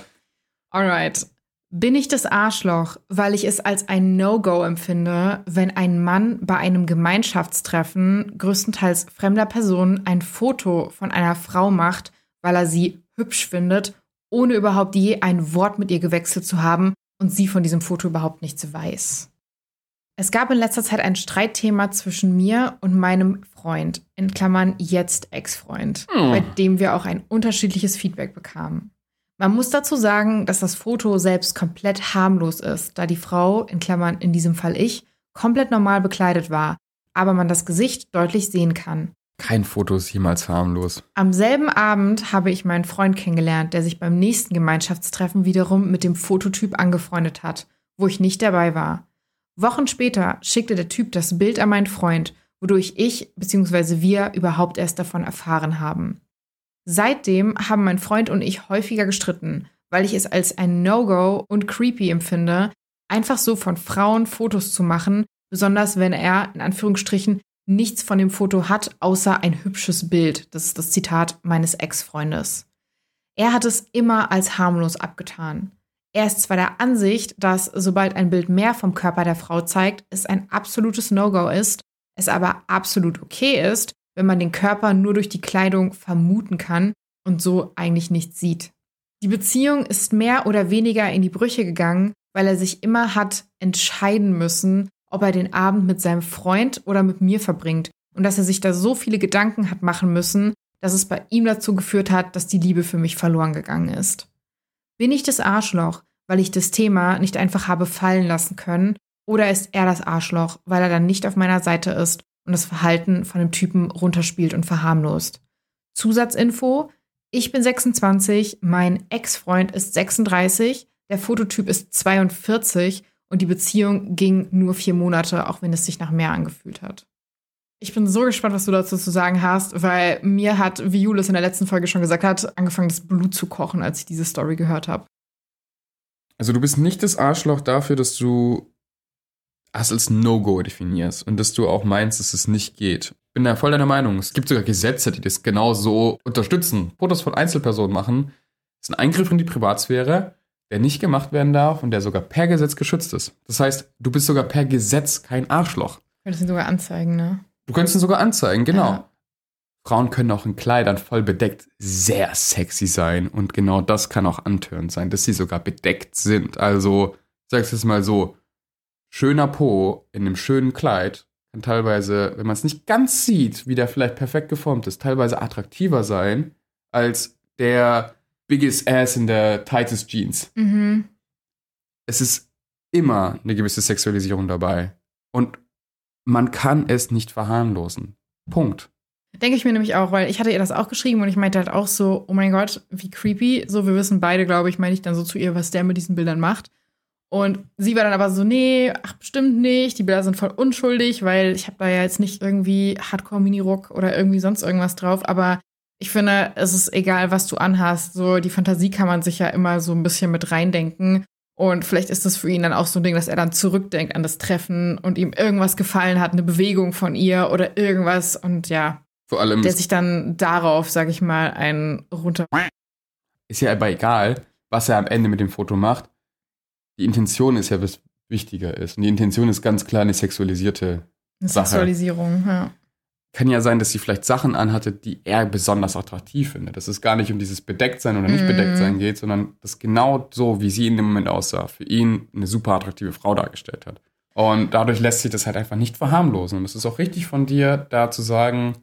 Alright. Bin ich das Arschloch, weil ich es als ein No-Go empfinde, wenn ein Mann bei einem Gemeinschaftstreffen größtenteils fremder Personen ein Foto von einer Frau macht, weil er sie hübsch findet, ohne überhaupt je ein Wort mit ihr gewechselt zu haben und sie von diesem Foto überhaupt nichts weiß? Es gab in letzter Zeit ein Streitthema zwischen mir und meinem Freund, in Klammern jetzt Ex-Freund, Hm. bei dem wir auch ein unterschiedliches Feedback bekamen. Man muss dazu sagen, dass das Foto selbst komplett harmlos ist, da die Frau, in Klammern in diesem Fall ich, komplett normal bekleidet war, aber man das Gesicht deutlich sehen kann. Kein Foto ist jemals harmlos. Am selben Abend habe ich meinen Freund kennengelernt, der sich beim nächsten Gemeinschaftstreffen wiederum mit dem Fototyp angefreundet hat, wo ich nicht dabei war. Wochen später schickte der Typ das Bild an meinen Freund, wodurch ich bzw. wir überhaupt erst davon erfahren haben. Seitdem haben mein Freund und ich häufiger gestritten, weil ich es als ein No-Go und creepy empfinde, einfach so von Frauen Fotos zu machen, besonders wenn er in Anführungsstrichen nichts von dem Foto hat, außer ein hübsches Bild. Das ist das Zitat meines Ex-Freundes. Er hat es immer als harmlos abgetan. Er ist zwar der Ansicht, dass sobald ein Bild mehr vom Körper der Frau zeigt, es ein absolutes No-Go ist, es aber absolut okay ist, wenn man den Körper nur durch die Kleidung vermuten kann und so eigentlich nichts sieht. Die Beziehung ist mehr oder weniger in die Brüche gegangen, weil er sich immer hat entscheiden müssen, ob er den Abend mit seinem Freund oder mit mir verbringt und dass er sich da so viele Gedanken hat machen müssen, dass es bei ihm dazu geführt hat, dass die Liebe für mich verloren gegangen ist. Bin ich das Arschloch, weil ich das Thema nicht einfach habe fallen lassen können, oder ist er das Arschloch, weil er dann nicht auf meiner Seite ist und das Verhalten von dem Typen runterspielt und verharmlost? Zusatzinfo: Ich bin 26, mein Ex-Freund ist 36, der Fototyp ist 42 und die Beziehung ging nur vier Monate, auch wenn es sich nach mehr angefühlt hat. Ich bin so gespannt, was du dazu zu sagen hast, weil mir hat, wie Julius in der letzten Folge schon gesagt hat, angefangen, das Blut zu kochen, als ich diese Story gehört habe. Also du bist nicht das Arschloch dafür, dass du es als No-Go definierst und dass du auch meinst, dass es nicht geht. Bin da voll deiner Meinung. Es gibt sogar Gesetze, die das genau so unterstützen. Fotos von Einzelpersonen machen ist ein Eingriff in die Privatsphäre, der nicht gemacht werden darf und der sogar per Gesetz geschützt ist. Das heißt, du bist sogar per Gesetz kein Arschloch. Könntest ihn sogar anzeigen, ne? Du könntest ihn sogar anzeigen, genau. Ja. Frauen können auch in Kleidern voll bedeckt sehr sexy sein und genau das kann auch antörend sein, dass sie sogar bedeckt sind. Also, sag's jetzt mal so, schöner Po in einem schönen Kleid kann teilweise, wenn man es nicht ganz sieht, wie der vielleicht perfekt geformt ist, teilweise attraktiver sein als der biggest ass in der tightest Jeans. Mhm. Es ist immer eine gewisse Sexualisierung dabei und man kann es nicht verharmlosen. Punkt. Denke ich mir nämlich auch, weil ich hatte ihr das auch geschrieben und ich meinte halt auch so, oh mein Gott, wie creepy. So, wir wissen beide, glaube ich, meine ich dann so zu ihr, was der mit diesen Bildern macht. Und sie war dann aber so, nee, ach, bestimmt nicht. Die Bilder sind voll unschuldig, weil ich habe da ja jetzt nicht irgendwie Hardcore-Mini-Rock oder irgendwie sonst irgendwas drauf. Aber ich finde, es ist egal, was du anhast. So, die Fantasie kann man sich ja immer so ein bisschen mit reindenken. Und vielleicht ist das für ihn dann auch so ein Ding, dass er dann zurückdenkt an das Treffen und ihm irgendwas gefallen hat, eine Bewegung von ihr oder irgendwas. Und ja, Vor allem der sich dann darauf, sag ich mal, einen runter. ist ja aber egal, was er am Ende mit dem Foto macht. Die Intention ist ja, was wichtiger ist. Und die Intention ist ganz klar eine sexualisierte. Eine Sache. Sexualisierung, ja. Kann ja sein, dass sie vielleicht Sachen anhatte, die er besonders attraktiv findet. Dass es gar nicht um dieses Bedecktsein oder nicht Mhm. Bedecktsein geht, sondern dass genau so, wie sie in dem Moment aussah, für ihn eine super attraktive Frau dargestellt hat. Und dadurch lässt sich das halt einfach nicht verharmlosen. Und es ist auch richtig von dir, da zu sagen,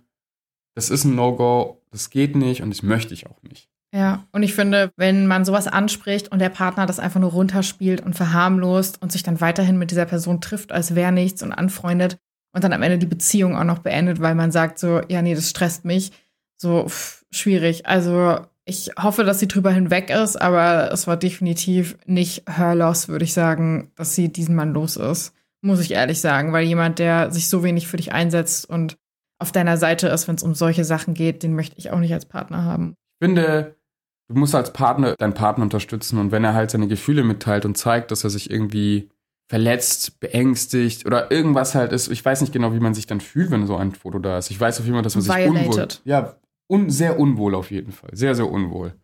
das ist ein No-Go, das geht nicht und das möchte ich auch nicht. Ja, und ich finde, wenn man sowas anspricht und der Partner das einfach nur runterspielt und verharmlost und sich dann weiterhin mit dieser Person trifft, als wäre nichts und anfreundet und dann am Ende die Beziehung auch noch beendet, weil man sagt so, ja, nee, das stresst mich, so pff, schwierig. Also ich hoffe, dass sie drüber hinweg ist, aber es war definitiv nicht her loss, würde ich sagen, dass sie diesen Mann los ist. Muss ich ehrlich sagen, weil jemand, der sich so wenig für dich einsetzt und auf deiner Seite ist, wenn es um solche Sachen geht, den möchte ich auch nicht als Partner haben. Ich finde, du musst als Partner deinen Partner unterstützen und wenn er halt seine Gefühle mitteilt und zeigt, dass er sich irgendwie verletzt, beängstigt oder irgendwas halt ist, ich weiß nicht genau, wie man sich dann fühlt, wenn so ein Foto da ist. Ich weiß auf jeden Fall, dass man sich Violated. unwohl, ja, un, sehr unwohl auf jeden Fall, sehr sehr unwohl,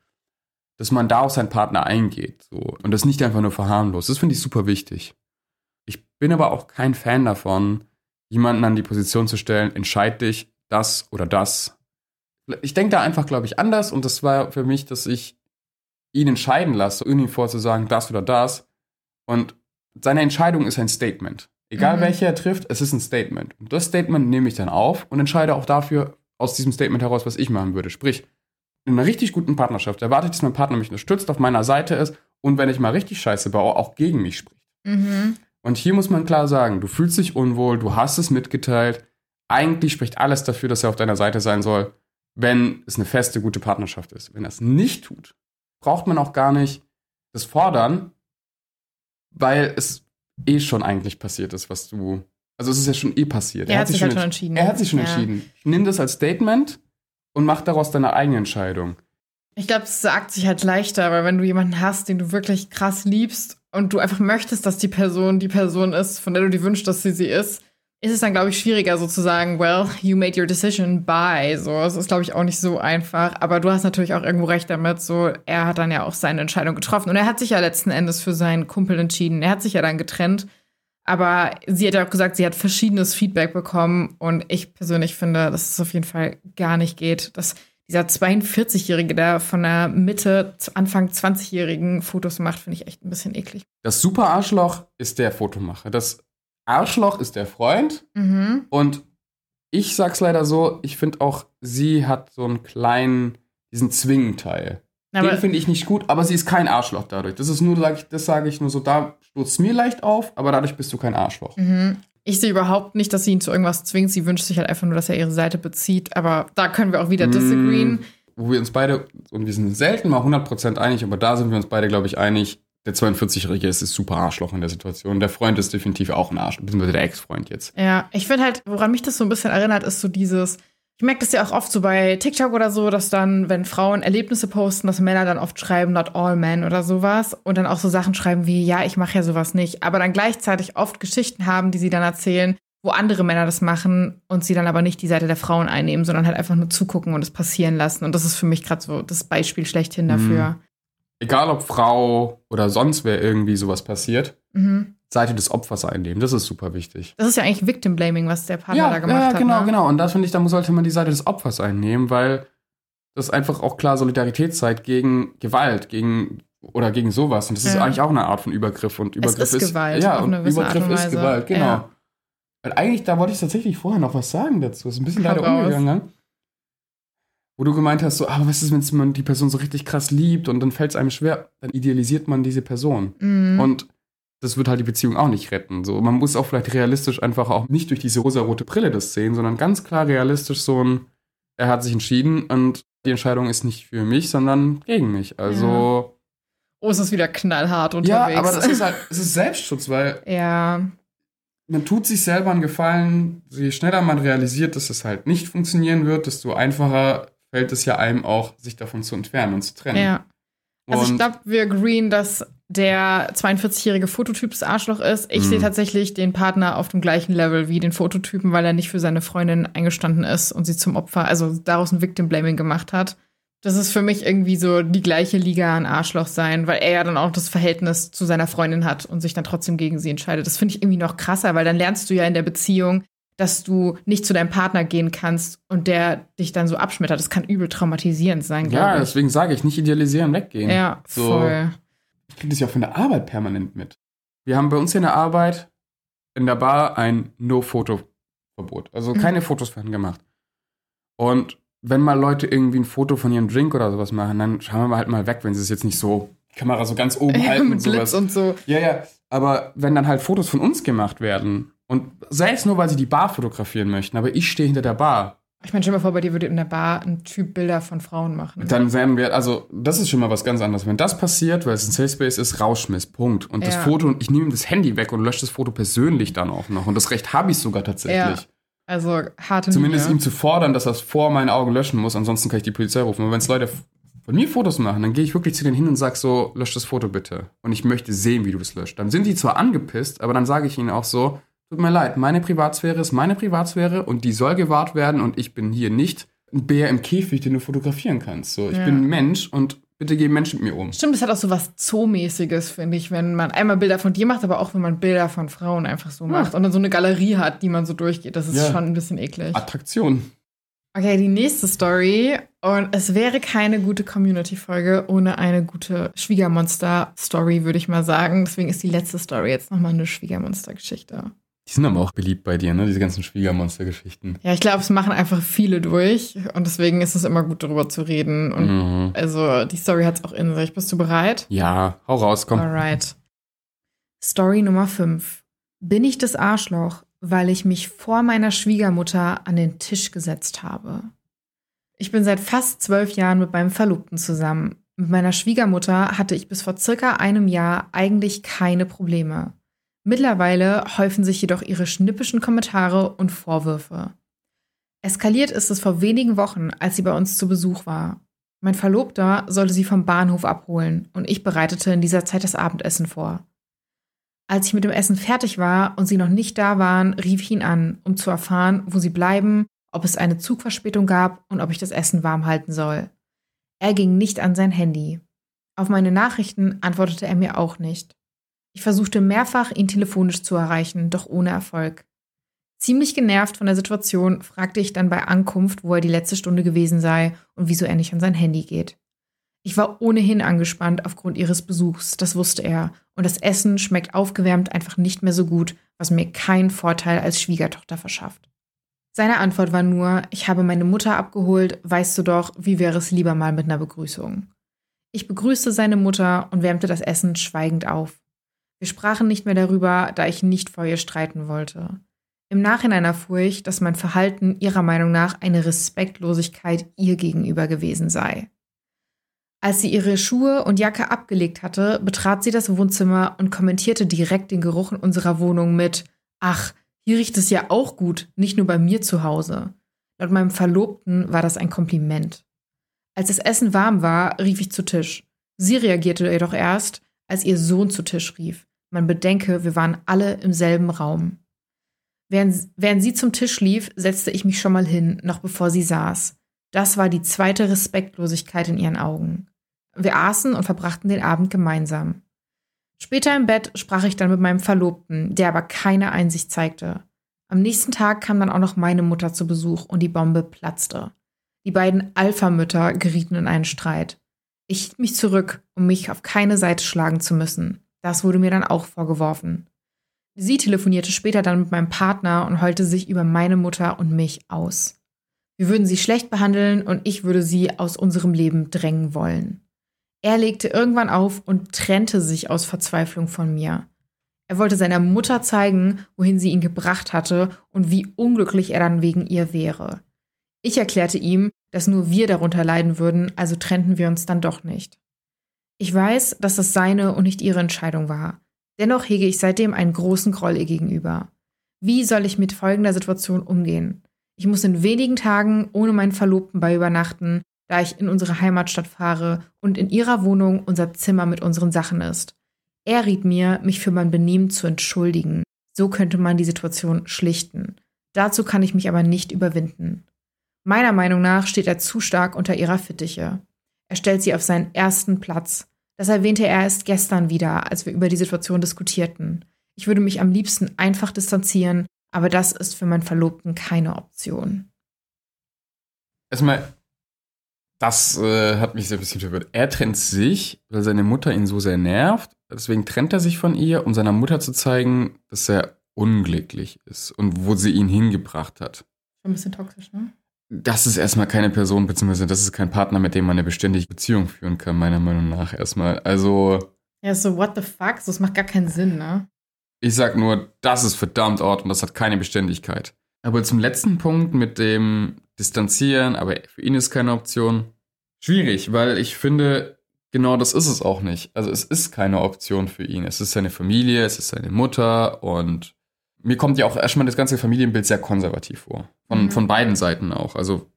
dass man da auf seinen Partner eingeht, so und das nicht einfach nur verharmlost. Das finde ich super wichtig. Ich bin aber auch kein Fan davon, jemanden an die Position zu stellen, entscheid dich das oder das. Ich denke da einfach, glaube ich, anders und das war für mich, dass ich ihn entscheiden lasse, ihm vorzusagen, das oder das. Und seine Entscheidung ist ein Statement. Egal Mhm. welche er trifft, es ist ein Statement. Und das Statement nehme ich dann auf und entscheide auch dafür aus diesem Statement heraus, was ich machen würde. Sprich, in einer richtig guten Partnerschaft erwarte ich, dass mein Partner mich unterstützt, auf meiner Seite ist und wenn ich mal richtig scheiße baue, auch gegen mich spricht. Mhm. Und hier muss man klar sagen, du fühlst dich unwohl, du hast es mitgeteilt. Eigentlich spricht alles dafür, dass er auf deiner Seite sein soll, wenn es eine feste, gute Partnerschaft ist. Wenn er es nicht tut, braucht man auch gar nicht das fordern, weil es eh schon eigentlich passiert ist, was du. Also es ist ja schon eh passiert. Er hat sich halt schon entsch- entschieden. Er hat sich schon Ja. entschieden. Nimm das als Statement und mach daraus deine eigene Entscheidung. Ich glaube, es sagt sich halt leichter, weil wenn du jemanden hast, den du wirklich krass liebst und du einfach möchtest, dass die Person die Person ist, von der du dir wünschst, dass sie sie ist, ist es dann, glaube ich, schwieriger so zu sagen, well, you made your decision, bye. So, es ist, glaube ich, auch nicht so einfach. Aber du hast natürlich auch irgendwo recht damit. So, er hat dann ja auch seine Entscheidung getroffen. Und er hat sich ja letzten Endes für seinen Kumpel entschieden. Er hat sich ja dann getrennt. Aber sie hat ja auch gesagt, sie hat verschiedenes Feedback bekommen. Und ich persönlich finde, dass es auf jeden Fall gar nicht geht, dass dieser 42-Jährige, der von der Mitte zu Anfang 20-Jährigen Fotos macht, finde ich echt ein bisschen eklig. Das super Arschloch ist der Fotomacher. Das Arschloch ist der Freund. Mhm. Und ich sag's leider so, ich finde auch, sie hat so einen kleinen, diesen Zwingenteil. Aber Den finde ich nicht gut, aber sie ist kein Arschloch dadurch. Das ist nur, sag ich, das sage ich nur so, da stürzt mir leicht auf, aber dadurch bist du kein Arschloch. Mhm. Ich sehe überhaupt nicht, dass sie ihn zu irgendwas zwingt. Sie wünscht sich halt einfach nur, dass er ihre Seite bezieht. Aber da können wir auch wieder disagreeen. Mm, Wo wir uns beide, und wir sind selten mal 100% einig, aber da sind wir uns beide, glaube ich, einig, der 42-Jährige ist, ist super Arschloch in der Situation. Der Freund ist definitiv auch ein Arschloch, beziehungsweise der Ex-Freund jetzt. Ja, ich finde halt, woran mich das so ein bisschen erinnert, ist so dieses. Ich merke das ja auch oft so bei TikTok oder so, dass dann, wenn Frauen Erlebnisse posten, dass Männer dann oft schreiben, not all men oder sowas. Und dann auch so Sachen schreiben wie, ja, ich mache ja sowas nicht. Aber dann gleichzeitig oft Geschichten haben, die sie dann erzählen, wo andere Männer das machen und sie dann aber nicht die Seite der Frauen einnehmen, sondern halt einfach nur zugucken und es passieren lassen. Und das ist für mich gerade so das Beispiel schlechthin dafür. Egal ob Frau oder sonst wer irgendwie sowas passiert, Mhm. Seite des Opfers einnehmen. Das ist super wichtig. Das ist ja eigentlich Victim Blaming, was der Partner da gemacht ja, hat. genau, ne? genau. Und das finde ich, da sollte man die Seite des Opfers einnehmen, weil das einfach auch klar Solidarität zeigt gegen Gewalt, gegen oder gegen sowas. Und das ist Ja. eigentlich auch eine Art von Übergriff. Und Übergriff ist Gewalt, Ja, und Übergriff und ist. Gewalt, genau. Ja. Weil eigentlich, da wollte ich tatsächlich vorher noch was sagen dazu. Ist ein bisschen Hau leider raus. umgegangen. Wo du gemeint hast, so, aber was ist, wenn man die Person so richtig krass liebt und dann fällt es einem schwer, dann idealisiert man diese Person. Mhm. Und das wird halt die Beziehung auch nicht retten. So, man muss auch vielleicht realistisch einfach auch nicht durch diese rosarote Brille das sehen, sondern ganz klar realistisch so ein, er hat sich entschieden und die Entscheidung ist nicht für mich, sondern gegen mich. Also, oh, es ist wieder knallhart ja, unterwegs. aber das ist halt, es ist Selbstschutz, weil ja. man tut sich selber einen Gefallen, je schneller man realisiert, dass es halt nicht funktionieren wird, desto einfacher fällt es ja einem auch, sich davon zu entfernen und zu trennen. Ja. Also ich Und- glaube, wir agreeen, dass der 42-jährige Fototyp das Arschloch ist. Ich Mhm. sehe tatsächlich den Partner auf dem gleichen Level wie den Fototypen, weil er nicht für seine Freundin eingestanden ist und sie zum Opfer, also daraus ein Victim Blaming gemacht hat. Das ist für mich irgendwie so die gleiche Liga an Arschloch sein, weil er ja dann auch das Verhältnis zu seiner Freundin hat und sich dann trotzdem gegen sie entscheidet. Das finde ich irgendwie noch krasser, weil dann lernst du ja in der Beziehung, dass du nicht zu deinem Partner gehen kannst und der dich dann so abschmettert. Das kann übel traumatisierend sein, ja, glaube ich. deswegen sage ich, nicht idealisieren, weggehen. Ja, So. voll. Ich kriege das ja auch von der Arbeit permanent mit. Wir haben bei uns in der Arbeit in der Bar ein No-Foto-Verbot. Also Mhm. keine Fotos werden gemacht. Und wenn mal Leute irgendwie ein Foto von ihrem Drink oder sowas machen, dann schauen wir halt mal weg, wenn sie es jetzt nicht so die Kamera so ganz oben halten mit und sowas. Blitz und so. Ja, ja. Aber wenn dann halt Fotos von uns gemacht werden und sei es nur, weil sie die Bar fotografieren möchten, aber ich stehe hinter der Bar, Ich meine, stell dir mal vor, bei dir würde in der Bar ein Typ Bilder von Frauen machen. dann werden wir, also das ist schon mal was ganz anderes. Wenn das passiert, weil es ein Safe Space ist, Rauschmiss, Punkt. Und das Ja. Foto, ich nehme ihm das Handy weg und lösche das Foto persönlich dann auch noch. Und das Recht habe ich sogar tatsächlich. Ja. Also harte Zumindest Linie. ihm zu fordern, dass er es vor meinen Augen löschen muss, ansonsten kann ich die Polizei rufen. Und wenn es Leute von mir Fotos machen, dann gehe ich wirklich zu denen hin und sage so, lösch das Foto bitte. Und ich möchte sehen, wie du das löscht. Dann sind die zwar angepisst, aber dann sage ich ihnen auch so, tut mir leid, meine Privatsphäre ist meine Privatsphäre und die soll gewahrt werden und ich bin hier nicht ein Bär im Käfig, den du fotografieren kannst. So, ich Ja. bin ein Mensch und bitte geh Mensch mit mir um. Stimmt, das hat auch so was Zoomäßiges, finde ich, wenn man einmal Bilder von dir macht, aber auch wenn man Bilder von Frauen einfach so macht und dann so eine Galerie hat, die man so durchgeht. Das ist Ja. schon ein bisschen eklig. Attraktion. Okay, die nächste Story. Und es wäre keine gute Community-Folge ohne eine gute Schwiegermonster-Story, würde ich mal sagen. Deswegen ist die letzte Story jetzt nochmal eine Schwiegermonster-Geschichte. Die sind aber auch beliebt bei dir, ne? Diese ganzen Schwiegermonster-Geschichten. Ja, ich glaube, es machen einfach viele durch. Und deswegen ist es immer gut, darüber zu reden. Und Mhm. also, die Story hat es auch in sich. Bist du bereit? Ja, hau raus, komm. Alright. Story Nummer 5. Bin ich das Arschloch, weil ich mich vor meiner Schwiegermutter an den Tisch gesetzt habe? Ich bin seit fast zwölf Jahren mit meinem Verlobten zusammen. Mit meiner Schwiegermutter hatte ich bis vor circa einem Jahr eigentlich keine Probleme. Mittlerweile häufen sich jedoch ihre schnippischen Kommentare und Vorwürfe. Eskaliert ist es vor wenigen Wochen, als sie bei uns zu Besuch war. Mein Verlobter sollte sie vom Bahnhof abholen und ich bereitete in dieser Zeit das Abendessen vor. Als ich mit dem Essen fertig war und sie noch nicht da waren, rief ich ihn an, um zu erfahren, wo sie bleiben, ob es eine Zugverspätung gab und ob ich das Essen warm halten soll. Er ging nicht an sein Handy. Auf meine Nachrichten antwortete er mir auch nicht. Ich versuchte mehrfach, ihn telefonisch zu erreichen, doch ohne Erfolg. Ziemlich genervt von der Situation fragte ich dann bei Ankunft, wo er die letzte Stunde gewesen sei und wieso er nicht an sein Handy geht. Ich war ohnehin angespannt aufgrund ihres Besuchs, das wusste er, und das Essen schmeckt aufgewärmt einfach nicht mehr so gut, was mir keinen Vorteil als Schwiegertochter verschafft. Seine Antwort war nur, ich habe meine Mutter abgeholt, weißt du doch, wie wäre es lieber mal mit einer Begrüßung. Ich begrüßte seine Mutter und wärmte das Essen schweigend auf. Wir sprachen nicht mehr darüber, da ich nicht vor ihr streiten wollte. Im Nachhinein erfuhr ich, dass mein Verhalten ihrer Meinung nach eine Respektlosigkeit ihr gegenüber gewesen sei. Als sie ihre Schuhe und Jacke abgelegt hatte, betrat sie das Wohnzimmer und kommentierte direkt den Geruch in unserer Wohnung mit Ach, hier riecht es ja auch gut, nicht nur bei mir zu Hause. Laut meinem Verlobten war das ein Kompliment. Als das Essen warm war, rief ich zu Tisch. Sie reagierte jedoch erst, als ihr Sohn zu Tisch rief. Man bedenke, wir waren alle im selben Raum. Während, während sie zum Tisch lief, setzte ich mich schon mal hin, noch bevor sie saß. Das war die zweite Respektlosigkeit in ihren Augen. Wir aßen und verbrachten den Abend gemeinsam. Später im Bett sprach ich dann mit meinem Verlobten, der aber keine Einsicht zeigte. Am nächsten Tag kam dann auch noch meine Mutter zu Besuch und die Bombe platzte. Die beiden Alpha-Mütter gerieten in einen Streit. Ich hielt mich zurück, um mich auf keine Seite schlagen zu müssen. Das wurde mir dann auch vorgeworfen. Sie telefonierte später dann mit meinem Partner und heulte sich über meine Mutter und mich aus. Wir würden sie schlecht behandeln und ich würde sie aus unserem Leben drängen wollen. Er legte irgendwann auf und trennte sich aus Verzweiflung von mir. Er wollte seiner Mutter zeigen, wohin sie ihn gebracht hatte und wie unglücklich er dann wegen ihr wäre. Ich erklärte ihm, dass nur wir darunter leiden würden, also trennten wir uns dann doch nicht. Ich weiß, dass das seine und nicht ihre Entscheidung war. Dennoch hege ich seitdem einen großen Groll ihr gegenüber. Wie soll ich mit folgender Situation umgehen? Ich muss in wenigen Tagen ohne meinen Verlobten bei übernachten, da ich in unsere Heimatstadt fahre und in ihrer Wohnung unser Zimmer mit unseren Sachen ist. Er riet mir, mich für mein Benehmen zu entschuldigen. So könnte man die Situation schlichten. Dazu kann ich mich aber nicht überwinden. Meiner Meinung nach steht er zu stark unter ihrer Fittiche. Er stellt sie auf seinen ersten Platz. Das erwähnte er erst gestern wieder, als wir über die Situation diskutierten. Ich würde mich am liebsten einfach distanzieren, aber das ist für meinen Verlobten keine Option. Erstmal, das äh, hat mich sehr ein bisschen verwirrt. Er trennt sich, weil seine Mutter ihn so sehr nervt. Deswegen trennt er sich von ihr, um seiner Mutter zu zeigen, dass er unglücklich ist und wo sie ihn hingebracht hat. Schon ein bisschen toxisch, ne? Das ist erstmal keine Person, beziehungsweise das ist kein Partner, mit dem man eine beständige Beziehung führen kann, meiner Meinung nach erstmal. Also. Ja, so what the fuck? So, das macht gar keinen Sinn, ne? Ich sag nur, das ist verdammt Ort und das hat keine Beständigkeit. Aber zum letzten Punkt mit dem Distanzieren, aber für ihn ist keine Option. Schwierig, weil ich finde, genau das ist es auch nicht. Also es ist keine Option für ihn. Es ist seine Familie, es ist seine Mutter und mir kommt ja auch erstmal das ganze Familienbild sehr konservativ vor. Von, mhm. von beiden Seiten auch. Also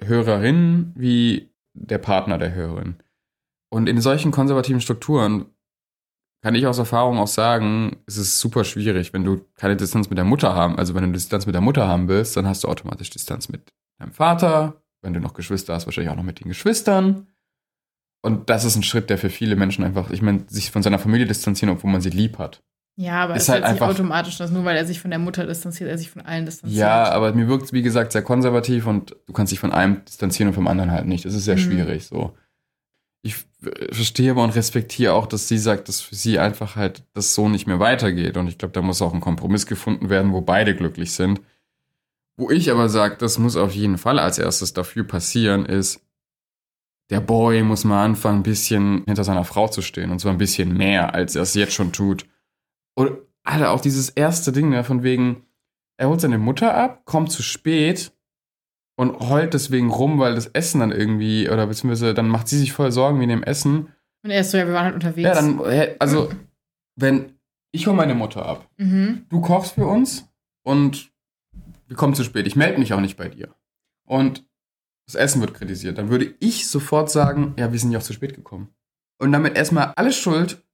Hörerin wie der Partner der Hörerin. Und in solchen konservativen Strukturen kann ich aus Erfahrung auch sagen, es ist super schwierig, wenn du keine Distanz mit der Mutter haben. Also wenn du Distanz mit der Mutter haben willst, dann hast du automatisch Distanz mit deinem Vater. Wenn du noch Geschwister hast, wahrscheinlich auch noch mit den Geschwistern. Und das ist ein Schritt, der für viele Menschen einfach, ich meine, sich von seiner Familie distanzieren, obwohl man sie lieb hat. Ja, aber ist es halt ist einfach, nicht automatisch, dass nur weil er sich von der Mutter distanziert, er sich von allen distanziert. Ja, aber mir wirkt es, wie gesagt, sehr konservativ und du kannst dich von einem distanzieren und vom anderen halt nicht. Das ist sehr mhm. schwierig so. Ich verstehe aber und respektiere auch, dass sie sagt, dass für sie einfach halt das so nicht mehr weitergeht. Und ich glaube, da muss auch ein Kompromiss gefunden werden, wo beide glücklich sind. Wo ich aber sage, das muss auf jeden Fall als erstes dafür passieren, ist, der Boy muss mal anfangen, ein bisschen hinter seiner Frau zu stehen. Und zwar ein bisschen mehr, als er es jetzt schon tut. Und Alter, auch dieses erste Ding, ne, von wegen, er holt seine Mutter ab, kommt zu spät und heult deswegen rum, weil das Essen dann irgendwie, oder beziehungsweise dann macht sie sich voll Sorgen wegen dem Essen. Und er ist so, ja, wir waren halt unterwegs. Ja, dann, also, wenn ich hole meine Mutter ab, mhm. du kochst für uns und wir kommen zu spät. Ich melde mich auch nicht bei dir. Und das Essen wird kritisiert. Dann würde ich sofort sagen, ja, wir sind ja auch zu spät gekommen. Und damit erstmal alle Schuld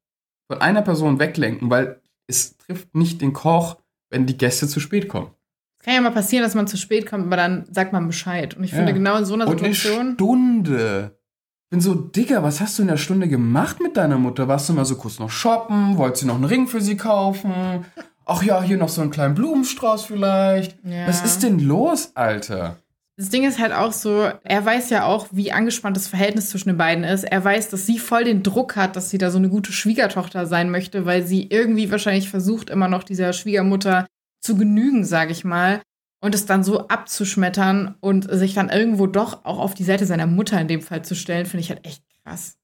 von einer Person weglenken, weil es trifft nicht den Koch, wenn die Gäste zu spät kommen. Es kann ja mal passieren, dass man zu spät kommt, aber dann sagt man Bescheid. Und ich finde, genau in so einer Situation. Eine Stunde. Ich bin so, Digga, was hast du in der Stunde gemacht mit deiner Mutter? Warst du mal so kurz noch shoppen? Wolltest du noch einen Ring für sie kaufen? Ach ja, hier noch so einen kleinen Blumenstrauß vielleicht. Ja. Was ist denn los, Alter? Das Ding ist halt auch so, er weiß ja auch, wie angespannt das Verhältnis zwischen den beiden ist. Er weiß, dass sie voll den Druck hat, dass sie da so eine gute Schwiegertochter sein möchte, weil sie irgendwie wahrscheinlich versucht, immer noch dieser Schwiegermutter zu genügen, sage ich mal. Und es dann so abzuschmettern und sich dann irgendwo doch auch auf die Seite seiner Mutter in dem Fall zu stellen, finde ich halt echt krass.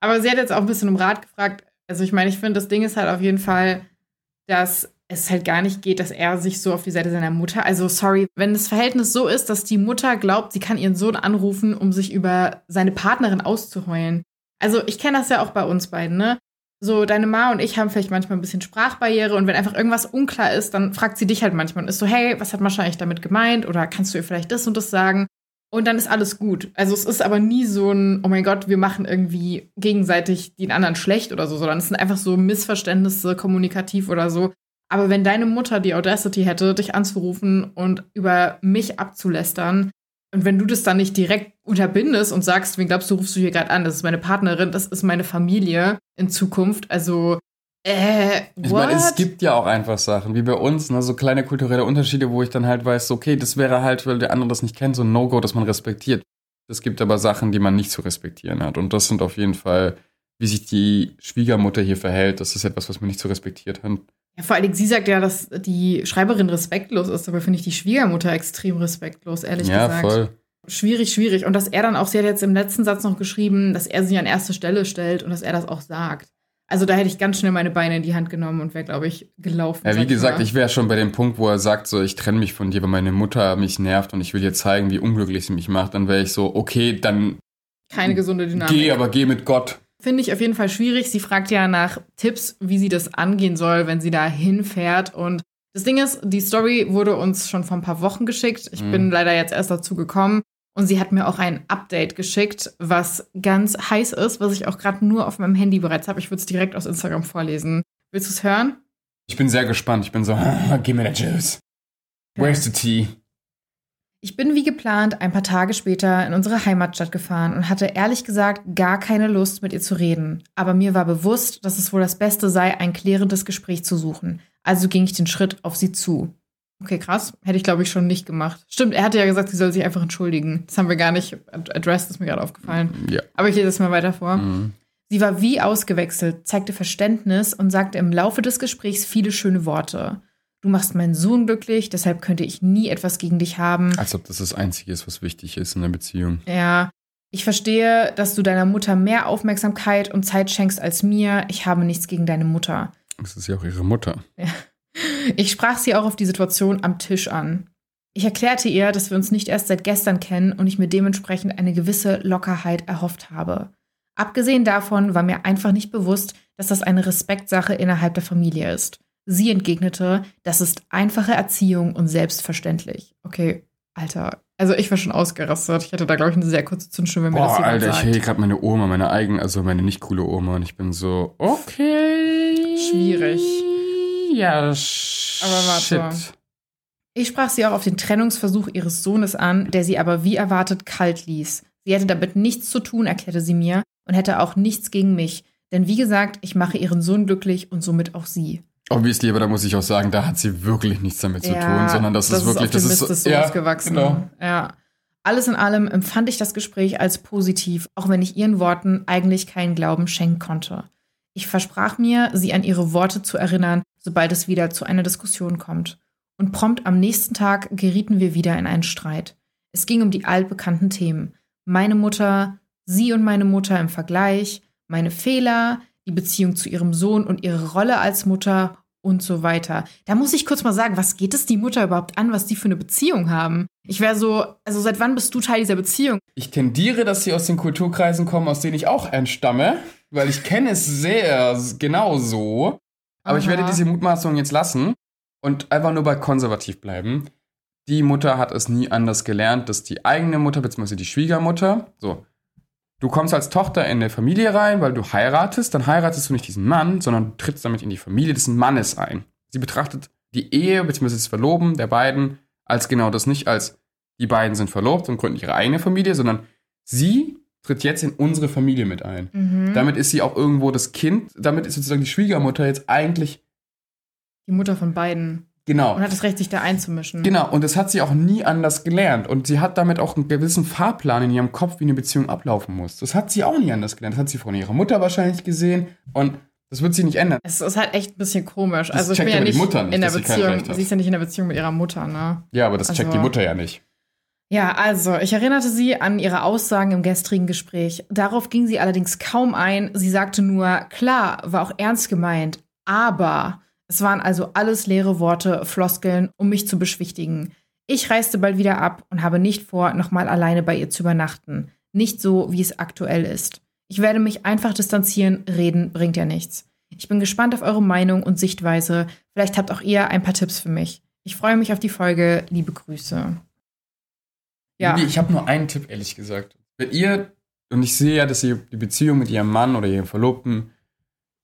Aber sie hat jetzt auch ein bisschen um Rat gefragt. Also ich meine, ich finde, das Ding ist halt auf jeden Fall, dass es halt gar nicht geht, dass er sich so auf die Seite seiner Mutter. Also, sorry, wenn das Verhältnis so ist, dass die Mutter glaubt, sie kann ihren Sohn anrufen, um sich über seine Partnerin auszuheulen. Also, ich kenne das ja auch bei uns beiden, ne? So, deine Ma und ich haben vielleicht manchmal ein bisschen Sprachbarriere und wenn einfach irgendwas unklar ist, dann fragt sie dich halt manchmal und ist so, hey, was hat Mascha eigentlich damit gemeint? Oder kannst du ihr vielleicht das und das sagen? Und dann ist alles gut. Also es ist aber nie so ein, oh mein Gott, wir machen irgendwie gegenseitig den anderen schlecht oder so, sondern es sind einfach so Missverständnisse kommunikativ oder so, aber wenn deine Mutter die Audacity hätte, dich anzurufen und über mich abzulästern, und wenn du das dann nicht direkt unterbindest und sagst, wen glaubst du, rufst du hier gerade an? Das ist meine Partnerin, das ist meine Familie in Zukunft. Also, äh, what? Ich meine, es gibt ja auch einfach Sachen, wie bei uns, ne, so kleine kulturelle Unterschiede, wo ich dann halt weiß, okay, das wäre halt, weil der andere das nicht kennt, so ein No-Go, das man respektiert. Es gibt aber Sachen, die man nicht zu respektieren hat. Und das sind auf jeden Fall, wie sich die Schwiegermutter hier verhält, das ist etwas, was man nicht zu respektiert hat. Ja, vor allem, sie sagt ja, dass die Schreiberin respektlos ist, aber finde ich die Schwiegermutter extrem respektlos, ehrlich ja, gesagt. Ja, voll. Schwierig, schwierig. Und dass er dann auch, sie hat jetzt im letzten Satz noch geschrieben, dass er sie an erste Stelle stellt und dass er das auch sagt. Also da hätte ich ganz schnell meine Beine in die Hand genommen und wäre, glaube ich, gelaufen. Ja, wie gesagt, ich wäre schon bei dem Punkt, wo er sagt, so, ich trenne mich von dir, weil meine Mutter mich nervt und ich will dir zeigen, wie unglücklich sie mich macht. Dann wäre ich so, okay, dann. Keine gesunde Dynamik. Geh, aber geh mit Gott. Finde ich auf jeden Fall schwierig. Sie fragt ja nach Tipps, wie sie das angehen soll, wenn sie da hinfährt. Und das Ding ist, die Story wurde uns schon vor ein paar Wochen geschickt. Ich mhm. bin leider jetzt erst dazu gekommen. Und sie hat mir auch ein Update geschickt, was ganz heiß ist, was ich auch gerade nur auf meinem Handy bereits habe. Ich würde es direkt aus Instagram vorlesen. Willst du es hören? Ich bin sehr gespannt. Ich bin so, gib mir the juice. Where's the tea? Ich bin wie geplant ein paar Tage später in unsere Heimatstadt gefahren und hatte ehrlich gesagt gar keine Lust, mit ihr zu reden. Aber mir war bewusst, dass es wohl das Beste sei, ein klärendes Gespräch zu suchen. Also ging ich den Schritt auf sie zu. Okay, krass. Hätte ich, glaube ich, schon nicht gemacht. Stimmt, er hatte ja gesagt, sie soll sich einfach entschuldigen. Das haben wir gar nicht addressed, ist mir gerade aufgefallen. Ja. Aber ich lese das mal weiter vor. Mhm. Sie war wie ausgewechselt, zeigte Verständnis und sagte im Laufe des Gesprächs viele schöne Worte. Du machst meinen Sohn glücklich, deshalb könnte ich nie etwas gegen dich haben. Als ob das das Einzige ist, was wichtig ist in der Beziehung. Ja, ich verstehe, dass du deiner Mutter mehr Aufmerksamkeit und Zeit schenkst als mir. Ich habe nichts gegen deine Mutter. Das ist ja auch ihre Mutter. Ja. Ich sprach sie auch auf die Situation am Tisch an. Ich erklärte ihr, dass wir uns nicht erst seit gestern kennen und ich mir dementsprechend eine gewisse Lockerheit erhofft habe. Abgesehen davon war mir einfach nicht bewusst, dass das eine Respektsache innerhalb der Familie ist. Sie entgegnete, das ist einfache Erziehung und selbstverständlich. Okay, Alter. Also ich war schon ausgerastet. Ich hatte da, glaube ich, eine sehr kurze Zündschnur, wenn mir das Boah, jemand Alter, ich sagt. höre gerade meine Oma, meine eigene, also meine nicht coole Oma und ich bin so, okay. Schwierig. Ja, sh Aber warte. shit. Ich sprach sie auch auf den Trennungsversuch ihres Sohnes an, der sie aber wie erwartet kalt ließ. Sie hätte damit nichts zu tun, erklärte sie mir, und hätte auch nichts gegen mich. Denn wie gesagt, ich mache ihren Sohn glücklich und somit auch sie. Obviously, aber da muss ich auch sagen, da hat sie wirklich nichts damit zu Ja, tun, sondern das, ist wirklich, den das Mist ist so, ja, gewachsen. Genau. Ja. Alles in allem empfand ich das Gespräch als positiv, auch wenn ich ihren Worten eigentlich keinen Glauben schenken konnte. Ich versprach mir, sie an ihre Worte zu erinnern, sobald es wieder zu einer Diskussion kommt. Und prompt am nächsten Tag gerieten wir wieder in einen Streit. Es ging um die altbekannten Themen. Meine Mutter, sie und meine Mutter im Vergleich, meine Fehler, die Beziehung zu ihrem Sohn und ihre Rolle als Mutter und so weiter. Da muss ich kurz mal sagen, was geht es die Mutter überhaupt an, was die für eine Beziehung haben? Ich wäre so, also seit wann bist du Teil dieser Beziehung? Ich tendiere, dass sie aus den Kulturkreisen kommen, aus denen ich auch entstamme, weil ich kenne es sehr genau so. Aber ich Aha. werde diese Mutmaßung jetzt lassen und einfach nur bei konservativ bleiben. Die Mutter hat es nie anders gelernt, dass die eigene Mutter, beziehungsweise die Schwiegermutter, so, du kommst als Tochter in eine Familie rein, weil du heiratest, dann heiratest du nicht diesen Mann, sondern du trittst damit in die Familie des Mannes ein. Sie betrachtet die Ehe, beziehungsweise das Verloben der beiden als genau das nicht als die beiden sind verlobt und gründen ihre eigene Familie, sondern sie tritt jetzt in unsere Familie mit ein. Mhm. Damit ist sie auch irgendwo das Kind, damit ist sozusagen die Schwiegermutter jetzt eigentlich Die Mutter von beiden. Genau. Und hat das Recht, sich da einzumischen. Genau, und das hat sie auch nie anders gelernt. Und sie hat damit auch einen gewissen Fahrplan in ihrem Kopf, wie eine Beziehung ablaufen muss. Das hat sie auch nie anders gelernt. Das hat sie von ihrer Mutter wahrscheinlich gesehen. Und das wird sie nicht ändern. Es ist halt echt ein bisschen komisch. Das also ich bin ja nicht, Mutter nicht, in der sie Beziehung. Hat. Sie ist ja nicht in der Beziehung mit ihrer Mutter, ne? Ja, aber das Also- checkt die Mutter ja nicht. Ja, also, ich erinnerte sie an ihre Aussagen im gestrigen Gespräch. Darauf ging sie allerdings kaum ein. Sie sagte nur, klar, war auch ernst gemeint, aber es waren also alles leere Worte, Floskeln, um mich zu beschwichtigen. Ich reiste bald wieder ab und habe nicht vor, nochmal alleine bei ihr zu übernachten. Nicht so, wie es aktuell ist. Ich werde mich einfach distanzieren, reden bringt ja nichts. Ich bin gespannt auf eure Meinung und Sichtweise. Vielleicht habt auch ihr ein paar Tipps für mich. Ich freue mich auf die Folge. Liebe Grüße. Ja. Ich habe nur einen Tipp, ehrlich gesagt. Wenn ihr, und ich sehe ja, dass ihr die Beziehung mit ihrem Mann oder ihrem Verlobten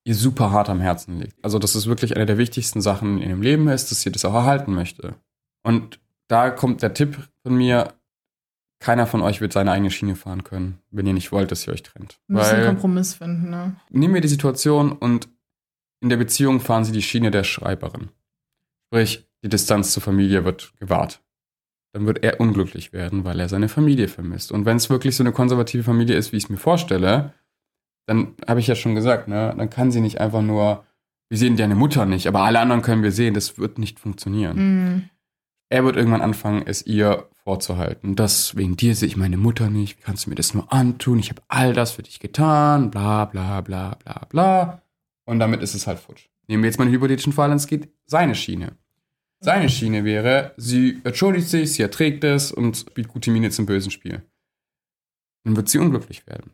ihr super hart am Herzen liegt. Also, dass es wirklich eine der wichtigsten Sachen in ihrem Leben ist, dass sie das auch erhalten möchte. Und da kommt der Tipp von mir, keiner von euch wird seine eigene Schiene fahren können, wenn ihr nicht wollt, dass ihr euch trennt. Wir müssen einen Kompromiss finden, ne? nehmen wir die Situation und in der Beziehung fahren sie die Schiene der Schreiberin. Sprich, die Distanz zur Familie wird gewahrt. Dann wird er unglücklich werden, weil er seine Familie vermisst. Und wenn es wirklich so eine konservative Familie ist, wie ich es mir vorstelle, dann habe ich ja schon gesagt, ne, dann kann sie nicht einfach nur, wir sehen deine Mutter nicht, aber alle anderen können wir sehen, das wird nicht funktionieren. Mhm. Er wird irgendwann anfangen, es ihr vorzuhalten. Das wegen dir sehe ich meine Mutter nicht. Kannst du mir das nur antun? Ich habe all das für dich getan. Bla bla bla bla bla. Und damit ist es halt futsch. Nehmen wir jetzt mal einen hypothetischen Fall, es geht seine Schiene. Seine Schiene wäre, sie entschuldigt sich, sie erträgt es und spielt gute Miene zum bösen Spiel. Dann wird sie unglücklich werden.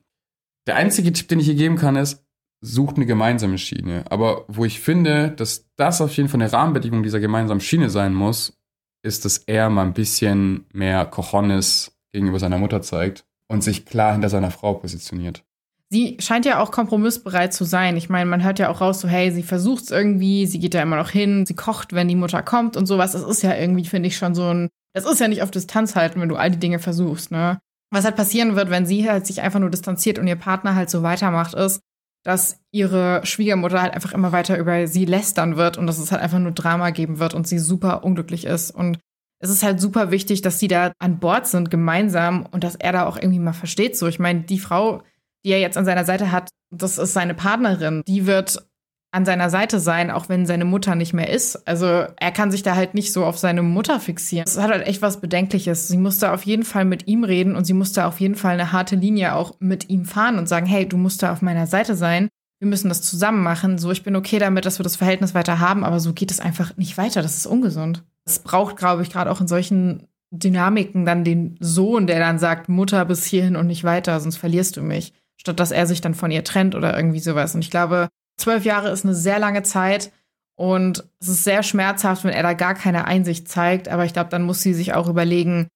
Der einzige Tipp, den ich ihr geben kann, ist, sucht eine gemeinsame Schiene. Aber wo ich finde, dass das auf jeden Fall eine Rahmenbedingung dieser gemeinsamen Schiene sein muss, ist, dass er mal ein bisschen mehr Cojones gegenüber seiner Mutter zeigt und sich klar hinter seiner Frau positioniert. Sie scheint ja auch kompromissbereit zu sein. Ich meine, man hört ja auch raus, so, hey, sie versucht's irgendwie, sie geht da immer noch hin, sie kocht, wenn die Mutter kommt und sowas. Das ist ja irgendwie, finde ich, schon so ein. Das ist ja nicht auf Distanz halten, wenn du all die Dinge versuchst, ne? Was halt passieren wird, wenn sie halt sich einfach nur distanziert und ihr Partner halt so weitermacht, ist, dass ihre Schwiegermutter halt einfach immer weiter über sie lästern wird und dass es halt einfach nur Drama geben wird und sie super unglücklich ist. Und es ist halt super wichtig, dass sie da an Bord sind, gemeinsam und dass er da auch irgendwie mal versteht. So, ich meine, die Frau, die er jetzt an seiner Seite hat, das ist seine Partnerin. Die wird an seiner Seite sein, auch wenn seine Mutter nicht mehr ist. Also er kann sich da halt nicht so auf seine Mutter fixieren. Das hat halt echt was Bedenkliches. Sie musste auf jeden Fall mit ihm reden und sie musste auf jeden Fall eine harte Linie auch mit ihm fahren und sagen, hey, du musst da auf meiner Seite sein. Wir müssen das zusammen machen. So, ich bin okay damit, dass wir das Verhältnis weiter haben, aber so geht es einfach nicht weiter. Das ist ungesund. Es braucht, glaube ich, gerade auch in solchen Dynamiken dann den Sohn, der dann sagt, Mutter bis hierhin und nicht weiter, sonst verlierst du mich. Statt dass er sich dann von ihr trennt oder irgendwie sowas. Und ich glaube, Zwölf Jahre ist eine sehr lange Zeit und es ist sehr schmerzhaft, wenn er da gar keine Einsicht zeigt. Aber ich glaube, dann muss sie sich auch überlegen,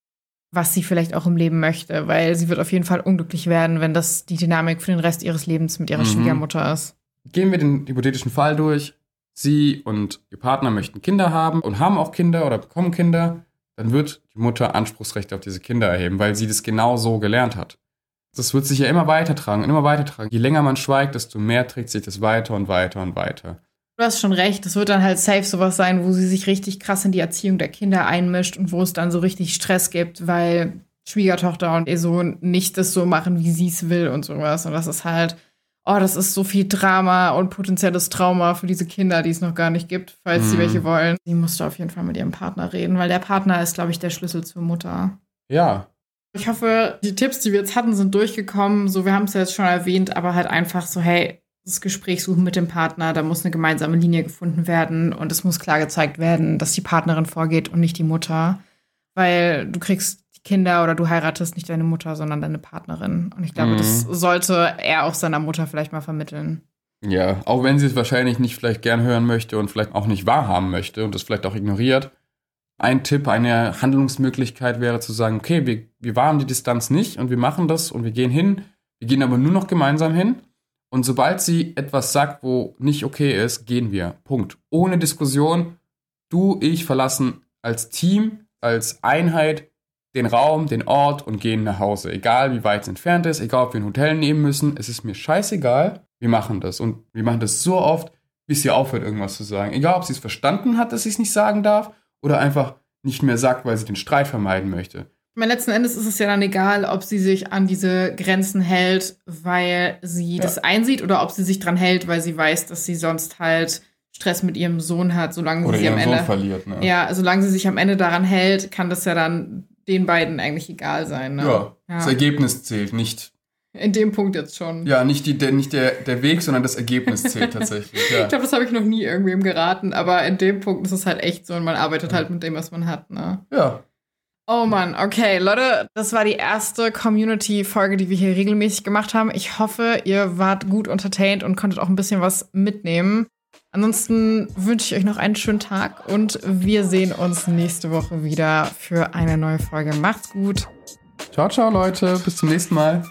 was sie vielleicht auch im Leben möchte, weil sie wird auf jeden Fall unglücklich werden, wenn das die Dynamik für den Rest ihres Lebens mit ihrer mhm. Schwiegermutter ist. Gehen wir den hypothetischen Fall durch. Sie und ihr Partner möchten Kinder haben und haben auch Kinder oder bekommen Kinder. Dann wird die Mutter Anspruchsrechte auf diese Kinder erheben, weil sie das genau so gelernt hat das wird sich ja immer weitertragen, immer weitertragen. Je länger man schweigt, desto mehr trägt sich das weiter und weiter und weiter. Du hast schon recht, das wird dann halt safe sowas sein, wo sie sich richtig krass in die Erziehung der Kinder einmischt und wo es dann so richtig Stress gibt, weil Schwiegertochter und ihr Sohn nicht das so machen, wie sie es will und sowas. Und das ist halt, oh, das ist so viel Drama und potenzielles Trauma für diese Kinder, die es noch gar nicht gibt, falls mhm. sie welche wollen. Sie musste auf jeden Fall mit ihrem Partner reden, weil der Partner ist, glaube ich, der Schlüssel zur Mutter. Ja, ich hoffe, die Tipps, die wir jetzt hatten, sind durchgekommen. So, wir haben es ja jetzt schon erwähnt, aber halt einfach so, hey, das Gespräch suchen mit dem Partner, da muss eine gemeinsame Linie gefunden werden und es muss klar gezeigt werden, dass die Partnerin vorgeht und nicht die Mutter. Weil du kriegst die Kinder oder du heiratest nicht deine Mutter, sondern deine Partnerin. Und ich glaube, mhm. das sollte er auch seiner Mutter vielleicht mal vermitteln. Ja, auch wenn sie es wahrscheinlich nicht vielleicht gern hören möchte und vielleicht auch nicht wahrhaben möchte und das vielleicht auch ignoriert. Ein Tipp, eine Handlungsmöglichkeit wäre zu sagen, okay, wir, wir wahren die Distanz nicht und wir machen das und wir gehen hin, wir gehen aber nur noch gemeinsam hin. Und sobald sie etwas sagt, wo nicht okay ist, gehen wir. Punkt. Ohne Diskussion. Du, ich verlassen als Team, als Einheit den Raum, den Ort und gehen nach Hause. Egal wie weit es entfernt ist, egal ob wir ein Hotel nehmen müssen, es ist mir scheißegal. Wir machen das. Und wir machen das so oft, bis sie aufhört, irgendwas zu sagen. Egal, ob sie es verstanden hat, dass sie es nicht sagen darf, oder einfach nicht mehr sagt, weil sie den Streit vermeiden möchte. Ich meine, letzten Endes ist es ja dann egal, ob sie sich an diese Grenzen hält, weil sie ja. das einsieht oder ob sie sich dran hält, weil sie weiß, dass sie sonst halt Stress mit ihrem Sohn hat, solange oder sie am Ende Sohn verliert. Ne? Ja, solange sie sich am Ende daran hält, kann das ja dann den beiden eigentlich egal sein. Ne? Ja, ja, das Ergebnis zählt, nicht in dem Punkt jetzt schon. Ja, nicht, die, der, nicht der, der Weg, sondern das Ergebnis zählt tatsächlich. Ja. ich glaube, das habe ich noch nie irgendwem geraten, aber in dem Punkt ist es halt echt so und man arbeitet halt mit dem, was man hat. Ne? Ja. Oh Mann, okay, Leute, das war die erste Community-Folge, die wir hier regelmäßig gemacht haben. Ich hoffe, ihr wart gut entertained und konntet auch ein bisschen was mitnehmen. Ansonsten wünsche ich euch noch einen schönen Tag und wir sehen uns nächste Woche wieder für eine neue Folge. Macht's gut. Ciao, ciao, Leute. Bis zum nächsten Mal.